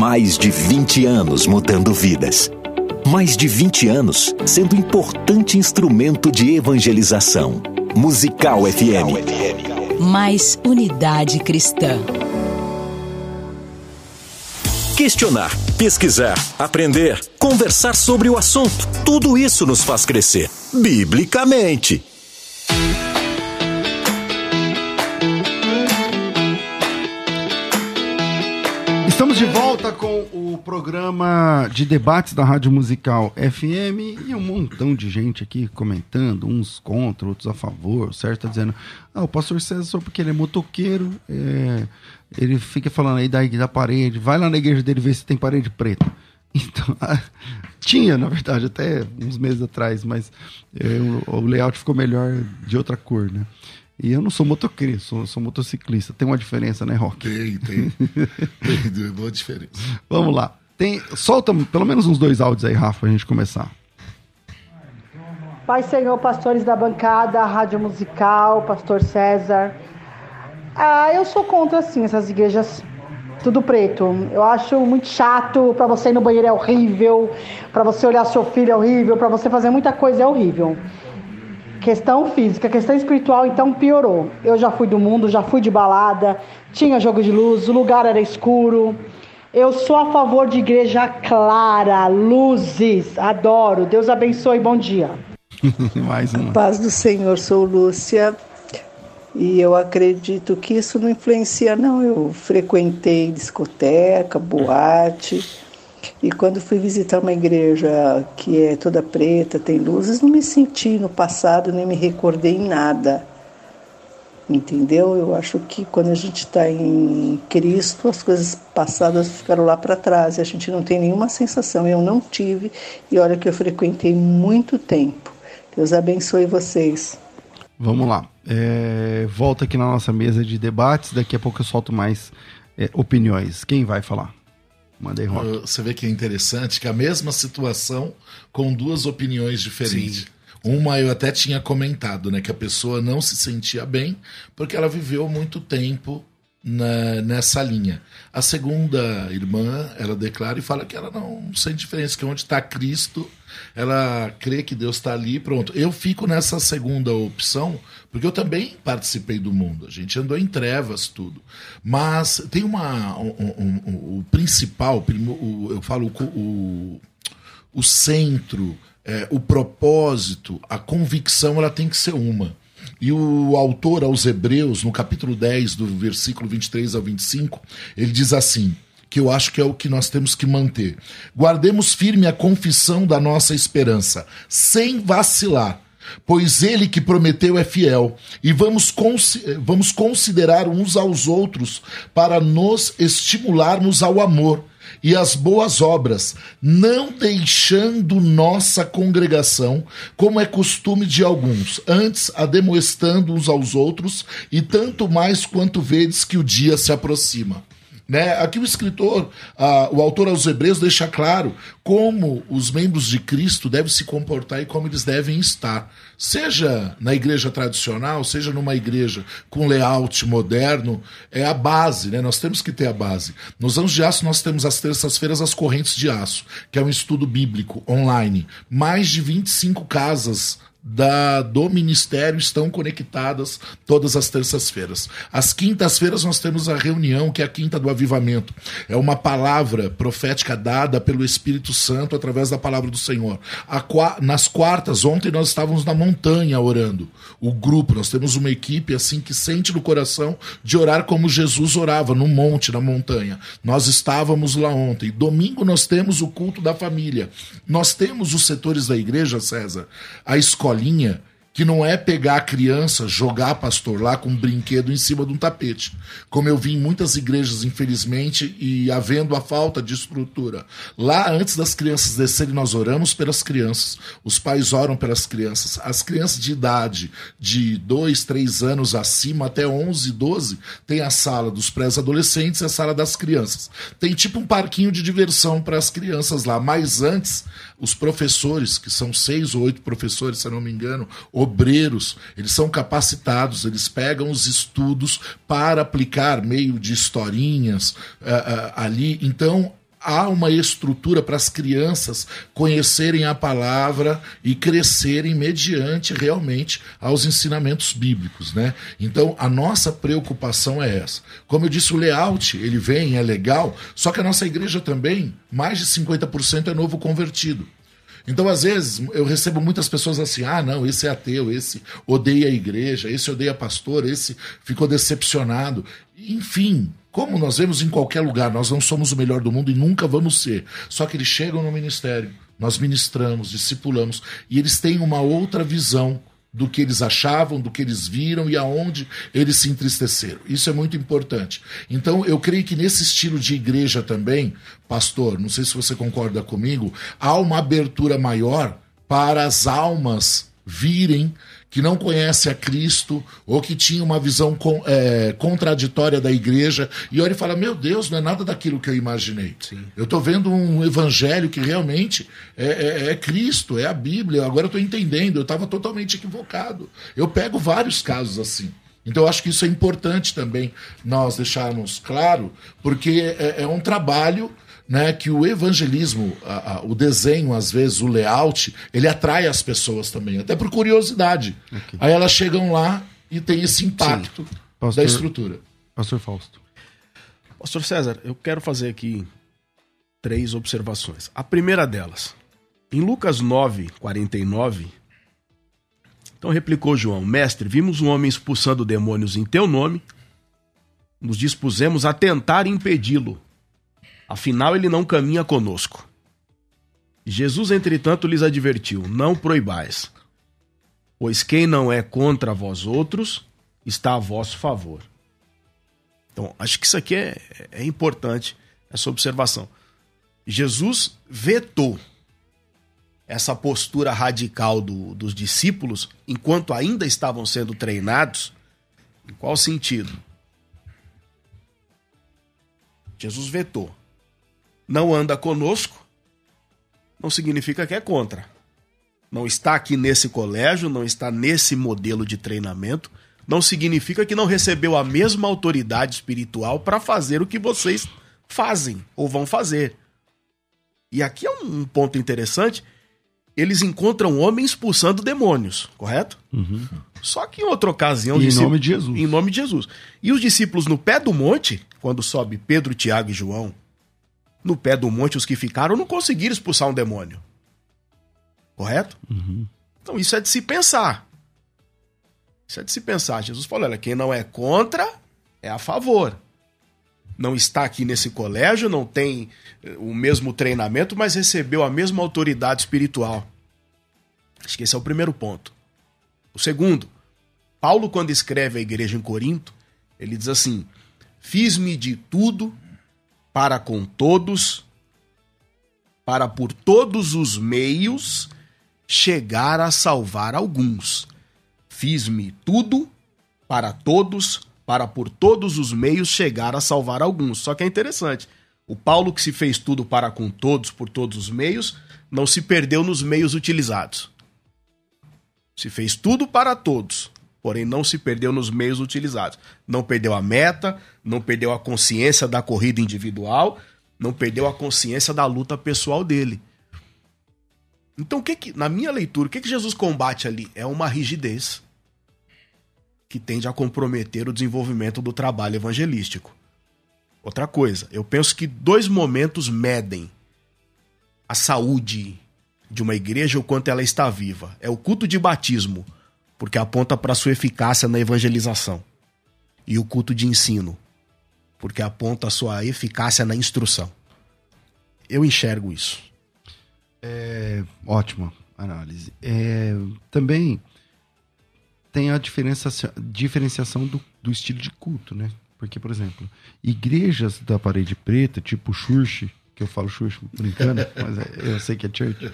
Mais de 20 anos mudando vidas. Mais de 20 anos sendo importante instrumento de evangelização. Musical FM. Mais unidade cristã. Questionar, pesquisar, aprender, conversar sobre o assunto. Tudo isso nos faz crescer. Biblicamente. Estamos de volta com o programa de debates da Rádio Musical FM e um montão de gente aqui comentando, uns contra, outros a favor. O Sérgio tá dizendo, ah, o pastor César só porque ele é motoqueiro, é, ele fica falando aí da, da parede, vai lá na igreja dele ver se tem parede preta. Então, tinha, na verdade, até uns meses atrás, mas é, o, o layout ficou melhor de outra cor, né? E eu não sou motoqueiro, sou, sou motociclista. Tem uma diferença, né, Rock? Tem, tem. tem boa diferença. Vamos lá. Tem, solta pelo menos uns dois áudios aí, Rafa, pra gente começar. Pai Senhor, pastores da bancada, rádio musical, pastor César. Ah, eu sou contra, assim, essas igrejas tudo preto. Eu acho muito chato. Para você ir no banheiro é horrível. Para você olhar seu filho é horrível. Para você fazer muita coisa é horrível. Questão física, questão espiritual, então piorou. Eu já fui do mundo, já fui de balada, tinha jogo de luz, o lugar era escuro. Eu sou a favor de igreja clara, luzes, adoro. Deus abençoe, bom dia. Mais uma. Paz do Senhor, sou Lúcia. E eu acredito que isso não influencia, não. Eu frequentei discoteca, boate. E quando fui visitar uma igreja que é toda preta, tem luzes, não me senti no passado, nem me recordei em nada. Entendeu? Eu acho que quando a gente está em Cristo, as coisas passadas ficaram lá para trás e a gente não tem nenhuma sensação. Eu não tive, e olha que eu frequentei muito tempo. Deus abençoe vocês. Vamos lá. É, volta aqui na nossa mesa de debates. Daqui a pouco eu solto mais é, opiniões. Quem vai falar? Mandei rock. Uh, Você vê que é interessante que a mesma situação com duas opiniões diferentes. Sim. Uma eu até tinha comentado, né? Que a pessoa não se sentia bem porque ela viveu muito tempo na, nessa linha. A segunda irmã, ela declara e fala que ela não sente diferença, que onde está Cristo, ela crê que Deus está ali pronto. Eu fico nessa segunda opção, porque eu também participei do mundo. A gente andou em trevas, tudo. Mas tem uma. Um, um, um, o principal, o, eu falo o, o centro, é, o propósito, a convicção, ela tem que ser uma. E o autor aos Hebreus, no capítulo 10, do versículo 23 ao 25, ele diz assim: que eu acho que é o que nós temos que manter. Guardemos firme a confissão da nossa esperança, sem vacilar, pois ele que prometeu é fiel, e vamos, vamos considerar uns aos outros para nos estimularmos ao amor e as boas obras, não deixando nossa congregação, como é costume de alguns, antes ademoestando uns aos outros, e tanto mais quanto vedes que o dia se aproxima. Né? Aqui o escritor, uh, o autor aos Hebreus, deixa claro como os membros de Cristo devem se comportar e como eles devem estar. Seja na igreja tradicional, seja numa igreja com layout moderno, é a base, né? Nós temos que ter a base. Nos Anos de Aço, nós temos às terças-feiras as Correntes de Aço, que é um estudo bíblico online. Mais de 25 casas da, do ministério estão conectadas todas as terças-feiras. Às quintas-feiras nós temos a reunião, que é a quinta do avivamento. É uma palavra profética dada pelo Espírito Santo através da palavra do Senhor. A, nas quartas, ontem nós estávamos na montanha orando. O grupo, nós temos uma equipe assim que sente no coração de orar como Jesus orava, no monte, na montanha. Nós estávamos lá ontem. Domingo nós temos o culto da família. Nós temos os setores da igreja, César, a escola escolinha que não é pegar a criança, jogar pastor lá com um brinquedo em cima de um tapete. Como eu vi em muitas igrejas, infelizmente, e havendo a falta de estrutura. Lá, antes das crianças descerem, nós oramos pelas crianças. Os pais oram pelas crianças. As crianças de idade de 2, 3 anos acima, até 11, 12, tem a sala dos pré-adolescentes e a sala das crianças. Tem tipo um parquinho de diversão para as crianças lá. Mas antes, os professores, que são seis ou oito professores, se não me engano, obreiros, eles são capacitados, eles pegam os estudos para aplicar meio de historinhas uh, uh, ali. Então, há uma estrutura para as crianças conhecerem a palavra e crescerem mediante realmente aos ensinamentos bíblicos, né? Então, a nossa preocupação é essa. Como eu disse, o layout, ele vem, é legal, só que a nossa igreja também, mais de 50% é novo convertido. Então, às vezes, eu recebo muitas pessoas assim: ah, não, esse é ateu, esse odeia a igreja, esse odeia pastor, esse ficou decepcionado. Enfim, como nós vemos em qualquer lugar, nós não somos o melhor do mundo e nunca vamos ser. Só que eles chegam no ministério, nós ministramos, discipulamos, e eles têm uma outra visão do que eles achavam, do que eles viram e aonde eles se entristeceram. Isso é muito importante. Então, eu creio que nesse estilo de igreja também, pastor, não sei se você concorda comigo, há uma abertura maior para as almas virem que não conhece a Cristo ou que tinha uma visão com, é, contraditória da igreja e olha e fala: Meu Deus, não é nada daquilo que eu imaginei. Sim. Eu estou vendo um evangelho que realmente é, é, é Cristo, é a Bíblia. Agora eu estou entendendo, eu estava totalmente equivocado. Eu pego vários casos assim. Então eu acho que isso é importante também nós deixarmos claro, porque é, é um trabalho né, que o evangelismo, a, a, o desenho, às vezes, o layout, ele atrai as pessoas também, até por curiosidade. Okay. Aí elas chegam lá e tem esse impacto Pastor, da estrutura. Pastor Fausto. Pastor César, eu quero fazer aqui três observações. A primeira delas, em Lucas 9, 49, então replicou João: Mestre, vimos um homem expulsando demônios em teu nome, nos dispusemos a tentar impedi-lo Afinal, ele não caminha conosco. Jesus, entretanto, lhes advertiu: Não proibais, pois quem não é contra vós outros está a vosso favor. Então, acho que isso aqui é, é importante, essa observação. Jesus vetou essa postura radical do, dos discípulos enquanto ainda estavam sendo treinados. Em qual sentido? Jesus vetou não anda conosco, não significa que é contra. Não está aqui nesse colégio, não está nesse modelo de treinamento, não significa que não recebeu a mesma autoridade espiritual para fazer o que vocês fazem ou vão fazer. E aqui é um ponto interessante. Eles encontram homens expulsando demônios, correto? Uhum. Só que em outra ocasião. em nome de Jesus. Em nome de Jesus. E os discípulos no pé do monte, quando sobe Pedro, Tiago e João no pé do monte, os que ficaram não conseguiram expulsar um demônio. Correto? Uhum. Então isso é de se pensar. Isso é de se pensar. Jesus falou: olha, quem não é contra é a favor. Não está aqui nesse colégio, não tem eh, o mesmo treinamento, mas recebeu a mesma autoridade espiritual. Acho que esse é o primeiro ponto. O segundo, Paulo, quando escreve à igreja em Corinto, ele diz assim: Fiz-me de tudo para com todos, para por todos os meios chegar a salvar alguns. Fiz-me tudo para todos, para por todos os meios chegar a salvar alguns. Só que é interessante. O Paulo que se fez tudo para com todos, por todos os meios, não se perdeu nos meios utilizados. Se fez tudo para todos, porém não se perdeu nos meios utilizados. Não perdeu a meta, não perdeu a consciência da corrida individual, não perdeu a consciência da luta pessoal dele. Então, o que, que na minha leitura, o que, que Jesus combate ali? É uma rigidez que tende a comprometer o desenvolvimento do trabalho evangelístico. Outra coisa, eu penso que dois momentos medem a saúde de uma igreja o quanto ela está viva. É o culto de batismo, porque aponta para sua eficácia na evangelização. E o culto de ensino, porque aponta a sua eficácia na instrução. Eu enxergo isso. É, ótima análise. É, também tem a diferenciação, diferenciação do, do estilo de culto, né? Porque, por exemplo, igrejas da parede preta, tipo Church, que eu falo Church brincando, mas é, eu sei que é church.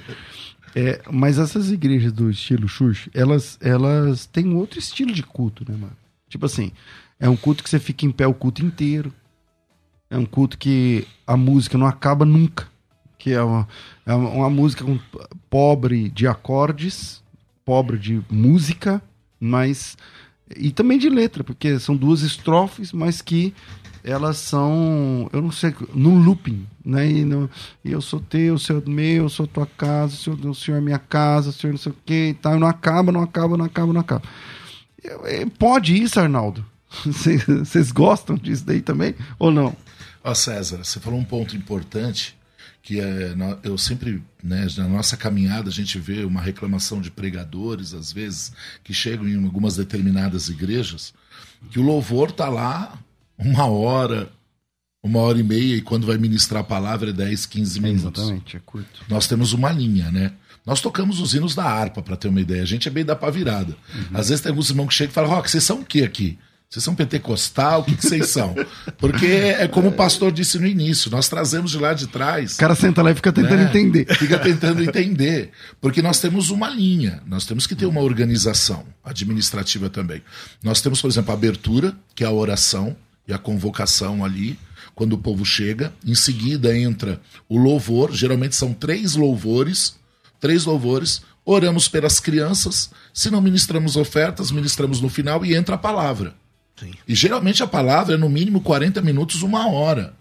É, mas essas igrejas do estilo Church, elas, elas têm outro estilo de culto, né, mano? Tipo assim, é um culto que você fica em pé o culto inteiro. É um culto que a música não acaba nunca que é uma, é uma música pobre de acordes, pobre de música, mas e também de letra, porque são duas estrofes, mas que elas são, eu não sei, no looping, né? E, no, e eu sou teu, o senhor é meu, eu sou tua casa, o senhor, o senhor é minha casa, o senhor não sei o que e tal, não acaba, não acaba, não acaba, não acaba. Pode isso, Arnaldo? Vocês gostam disso daí também ou não? Ó, César, você falou um ponto importante que é, eu sempre, né, na nossa caminhada, a gente vê uma reclamação de pregadores, às vezes, que chegam em algumas determinadas igrejas, que o louvor tá lá uma hora, uma hora e meia, e quando vai ministrar a palavra é 10, 15 minutos. É exatamente, é curto. Nós temos uma linha, né? Nós tocamos os hinos da harpa, para ter uma ideia. A gente é bem da pá virada. Uhum. Às vezes tem alguns irmãos que chegam e falam, Rock, vocês são o que aqui? Vocês são pentecostal? O que, que vocês são? Porque é como o pastor disse no início, nós trazemos de lá de trás. O cara senta lá e fica tentando né? entender. Fica tentando entender. Porque nós temos uma linha, nós temos que ter uma organização administrativa também. Nós temos, por exemplo, a abertura, que é a oração e a convocação ali, quando o povo chega. Em seguida entra o louvor, geralmente são três louvores, três louvores. Oramos pelas crianças, se não ministramos ofertas, ministramos no final e entra a palavra. Sim. E geralmente a palavra é no mínimo 40 minutos, uma hora.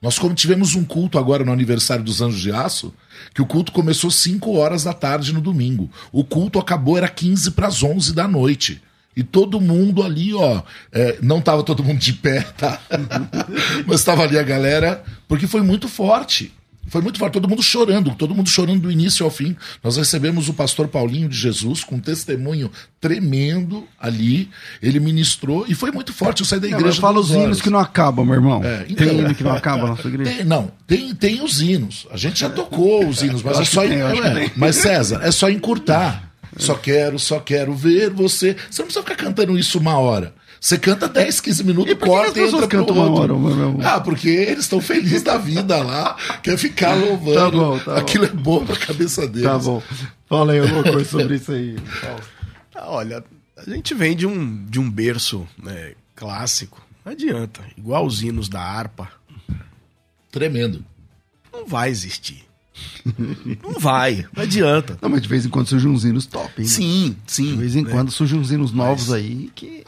Nós como tivemos um culto agora no aniversário dos Anjos de Aço, que o culto começou 5 horas da tarde no domingo. O culto acabou era 15 para as 11 da noite. E todo mundo ali, ó, é, não tava todo mundo de pé, tá? Mas estava ali a galera, porque foi muito forte. Foi muito forte, todo mundo chorando, todo mundo chorando do início ao fim. Nós recebemos o pastor Paulinho de Jesus com um testemunho tremendo ali. Ele ministrou e foi muito forte. Eu saí da igreja. Não, eu falo os hinos que não acabam, meu irmão. É, então, tem hino que não acaba na sua igreja? Tem, não, tem, tem os hinos. A gente já tocou os hinos, mas é só. Tem, é, mas César, é só encurtar. Só quero, só quero ver você. Você não precisa ficar cantando isso uma hora. Você canta 10, 15 minutos, e corta e entra pro outro. Hora, ah, porque eles estão felizes da vida lá, quer ficar louvando. Tá bom, tá Aquilo bom. é bom pra cabeça deles. Tá bom. Fala aí alguma coisa sobre isso aí. Ah, olha, a gente vem de um, de um berço né, clássico. Não adianta. Igual os hinos da harpa. Tremendo. Não vai existir. Não vai, não adianta. Não, mas de vez em quando surgem uns hinos top, hein? Sim, sim. De vez em né? quando surgem uns hinos novos mas... aí que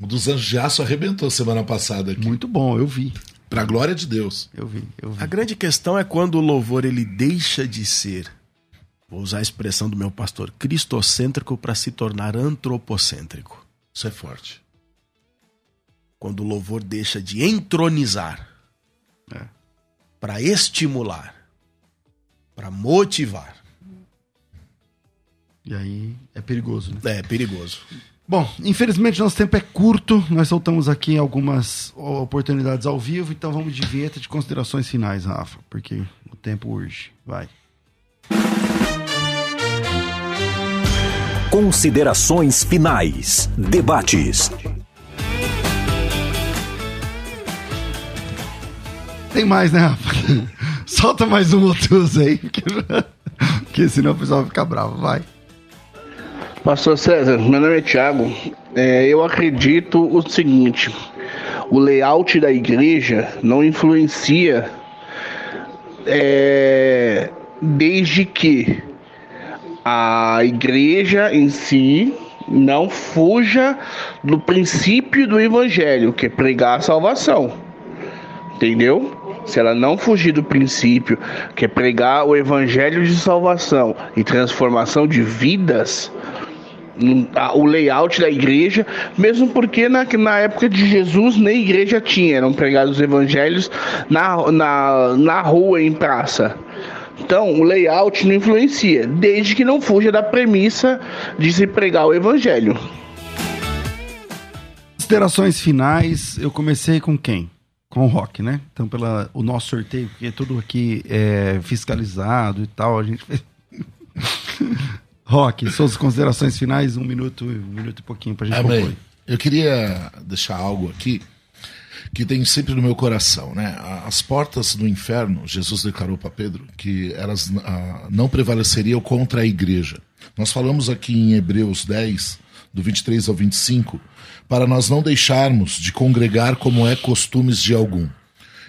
o dos Anjos de Aço arrebentou semana passada aqui. Muito bom, eu vi. Pra glória de Deus. Eu vi, eu vi. A grande questão é quando o louvor ele deixa de ser, vou usar a expressão do meu pastor, cristocêntrico para se tornar antropocêntrico. Isso é forte. Quando o louvor deixa de entronizar é. para estimular, para motivar. E aí é perigoso, né? É, perigoso. Bom, infelizmente nosso tempo é curto, nós soltamos aqui algumas oportunidades ao vivo, então vamos de vinheta de considerações finais, Rafa, porque o tempo urge. Vai. Considerações finais. Debates. Tem mais, né, Rafa? Solta mais um outro aí, porque senão o pessoal vai ficar bravo. Vai. Pastor César, meu nome é Thiago. É, eu acredito o seguinte: o layout da igreja não influencia é, desde que a igreja em si não fuja do princípio do evangelho, que é pregar a salvação. Entendeu? Se ela não fugir do princípio, que é pregar o evangelho de salvação e transformação de vidas, o layout da igreja, mesmo porque na, na época de Jesus nem igreja tinha, eram pregados os evangelhos na, na, na rua, em praça. Então, o layout não influencia, desde que não fuja da premissa de se pregar o evangelho. Considerações finais, eu comecei com quem? Com o Rock, né? Então, pela, o nosso sorteio, porque tudo aqui é fiscalizado e tal, a gente fez. Rock, suas considerações finais, um minuto, um minuto e pouquinho pra gente Amém. concluir. Eu queria deixar algo aqui que tem sempre no meu coração, né? As portas do inferno, Jesus declarou para Pedro que elas ah, não prevaleceriam contra a igreja. Nós falamos aqui em Hebreus 10, do 23 ao 25, para nós não deixarmos de congregar como é costumes de algum.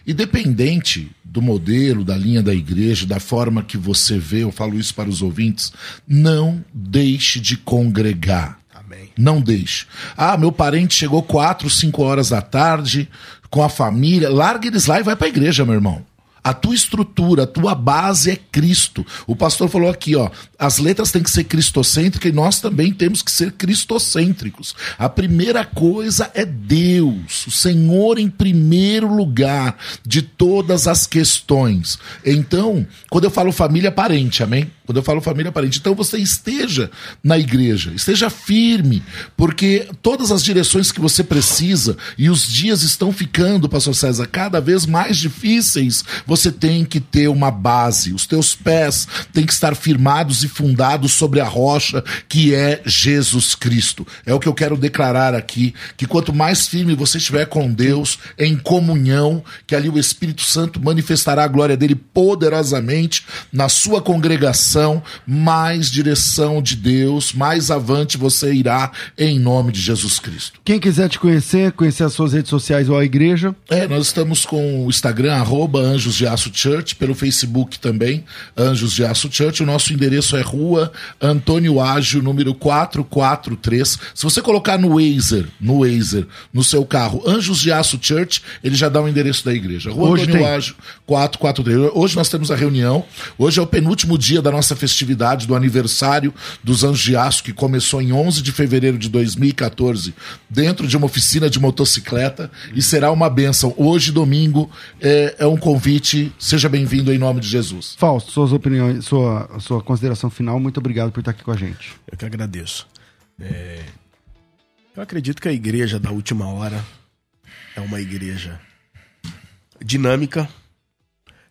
Independente do modelo, da linha da igreja, da forma que você vê, eu falo isso para os ouvintes, não deixe de congregar. Amém. Não deixe. Ah, meu parente chegou quatro, cinco horas da tarde com a família. Larga eles lá e vai para a igreja, meu irmão. A tua estrutura, a tua base é Cristo. O pastor falou aqui, ó, as letras têm que ser cristocêntricas e nós também temos que ser cristocêntricos. A primeira coisa é Deus, o Senhor em primeiro lugar de todas as questões. Então, quando eu falo família, parente, amém? Quando eu falo família, parente. Então você esteja na igreja, esteja firme, porque todas as direções que você precisa e os dias estão ficando, pastor César, cada vez mais difíceis, você tem que ter uma base. Os teus pés têm que estar firmados e fundados sobre a rocha que é Jesus Cristo. É o que eu quero declarar aqui, que quanto mais firme você estiver com Deus, em comunhão, que ali o Espírito Santo manifestará a glória dele poderosamente na sua congregação, mais direção de Deus, mais avante você irá em nome de Jesus Cristo. Quem quiser te conhecer, conhecer as suas redes sociais ou a igreja, É, nós estamos com o Instagram, arroba Anjos de Aço Church, pelo Facebook também, Anjos de Aço Church. O nosso endereço é Rua Antônio Ágio, número 443. Se você colocar no Wazer, no Wazer, no seu carro, Anjos de Aço Church, ele já dá o endereço da igreja. Rua Hoje Antônio tem. Ágio, 443. Hoje nós temos a reunião. Hoje é o penúltimo dia da nossa festividade, do aniversário dos Anjos de Aço, que começou em 11 de fevereiro de 2014, dentro de uma oficina de motocicleta, e será uma bênção. Hoje, domingo, é, é um convite. Seja bem-vindo em nome de Jesus. Fausto, suas opiniões, sua, sua consideração final, muito obrigado por estar aqui com a gente. Eu que agradeço. É, Eu acredito que a igreja da última hora é uma igreja dinâmica.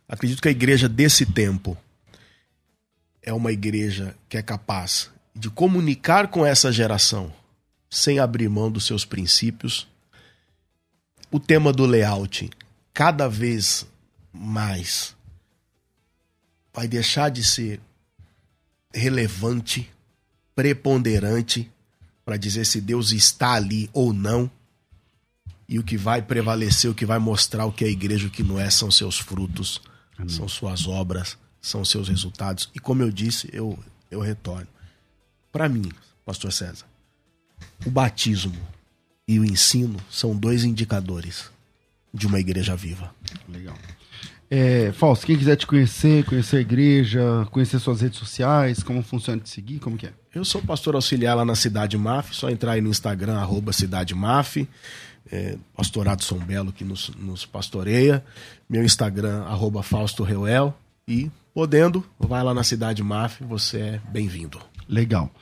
Acredito que a igreja desse tempo é uma igreja que é capaz de comunicar com essa geração sem abrir mão dos seus princípios. O tema do layout, cada vez mais, vai deixar de ser relevante, preponderante para dizer se Deus está ali ou não. E o que vai prevalecer, o que vai mostrar o que é a igreja, o que não é, são seus frutos, são suas obras, são seus resultados. E como eu disse, eu, eu retorno. Para mim, Pastor César, o batismo e o ensino são dois indicadores de uma igreja viva. Legal. É, Fausto, quem quiser te conhecer, conhecer a igreja, conhecer suas redes sociais, como funciona te seguir, como que é? Eu sou pastor auxiliar lá na Cidade Maf, só entrar aí no Instagram, arroba Cidade Maf, é, pastorado São Belo que nos, nos pastoreia, meu Instagram, arroba Fausto Reuel, e podendo, vai lá na Cidade Maf, você é bem-vindo. Legal.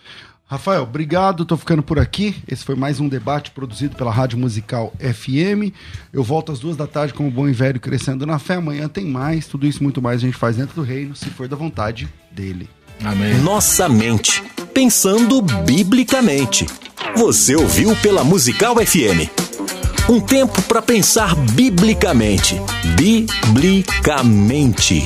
Rafael, obrigado, tô ficando por aqui. Esse foi mais um debate produzido pela Rádio Musical FM. Eu volto às duas da tarde como bom e velho crescendo na fé. Amanhã tem mais, tudo isso muito mais a gente faz dentro do reino, se for da vontade dele. Amém. Nossa mente, pensando biblicamente. Você ouviu pela Musical FM. Um tempo para pensar biblicamente. Biblicamente.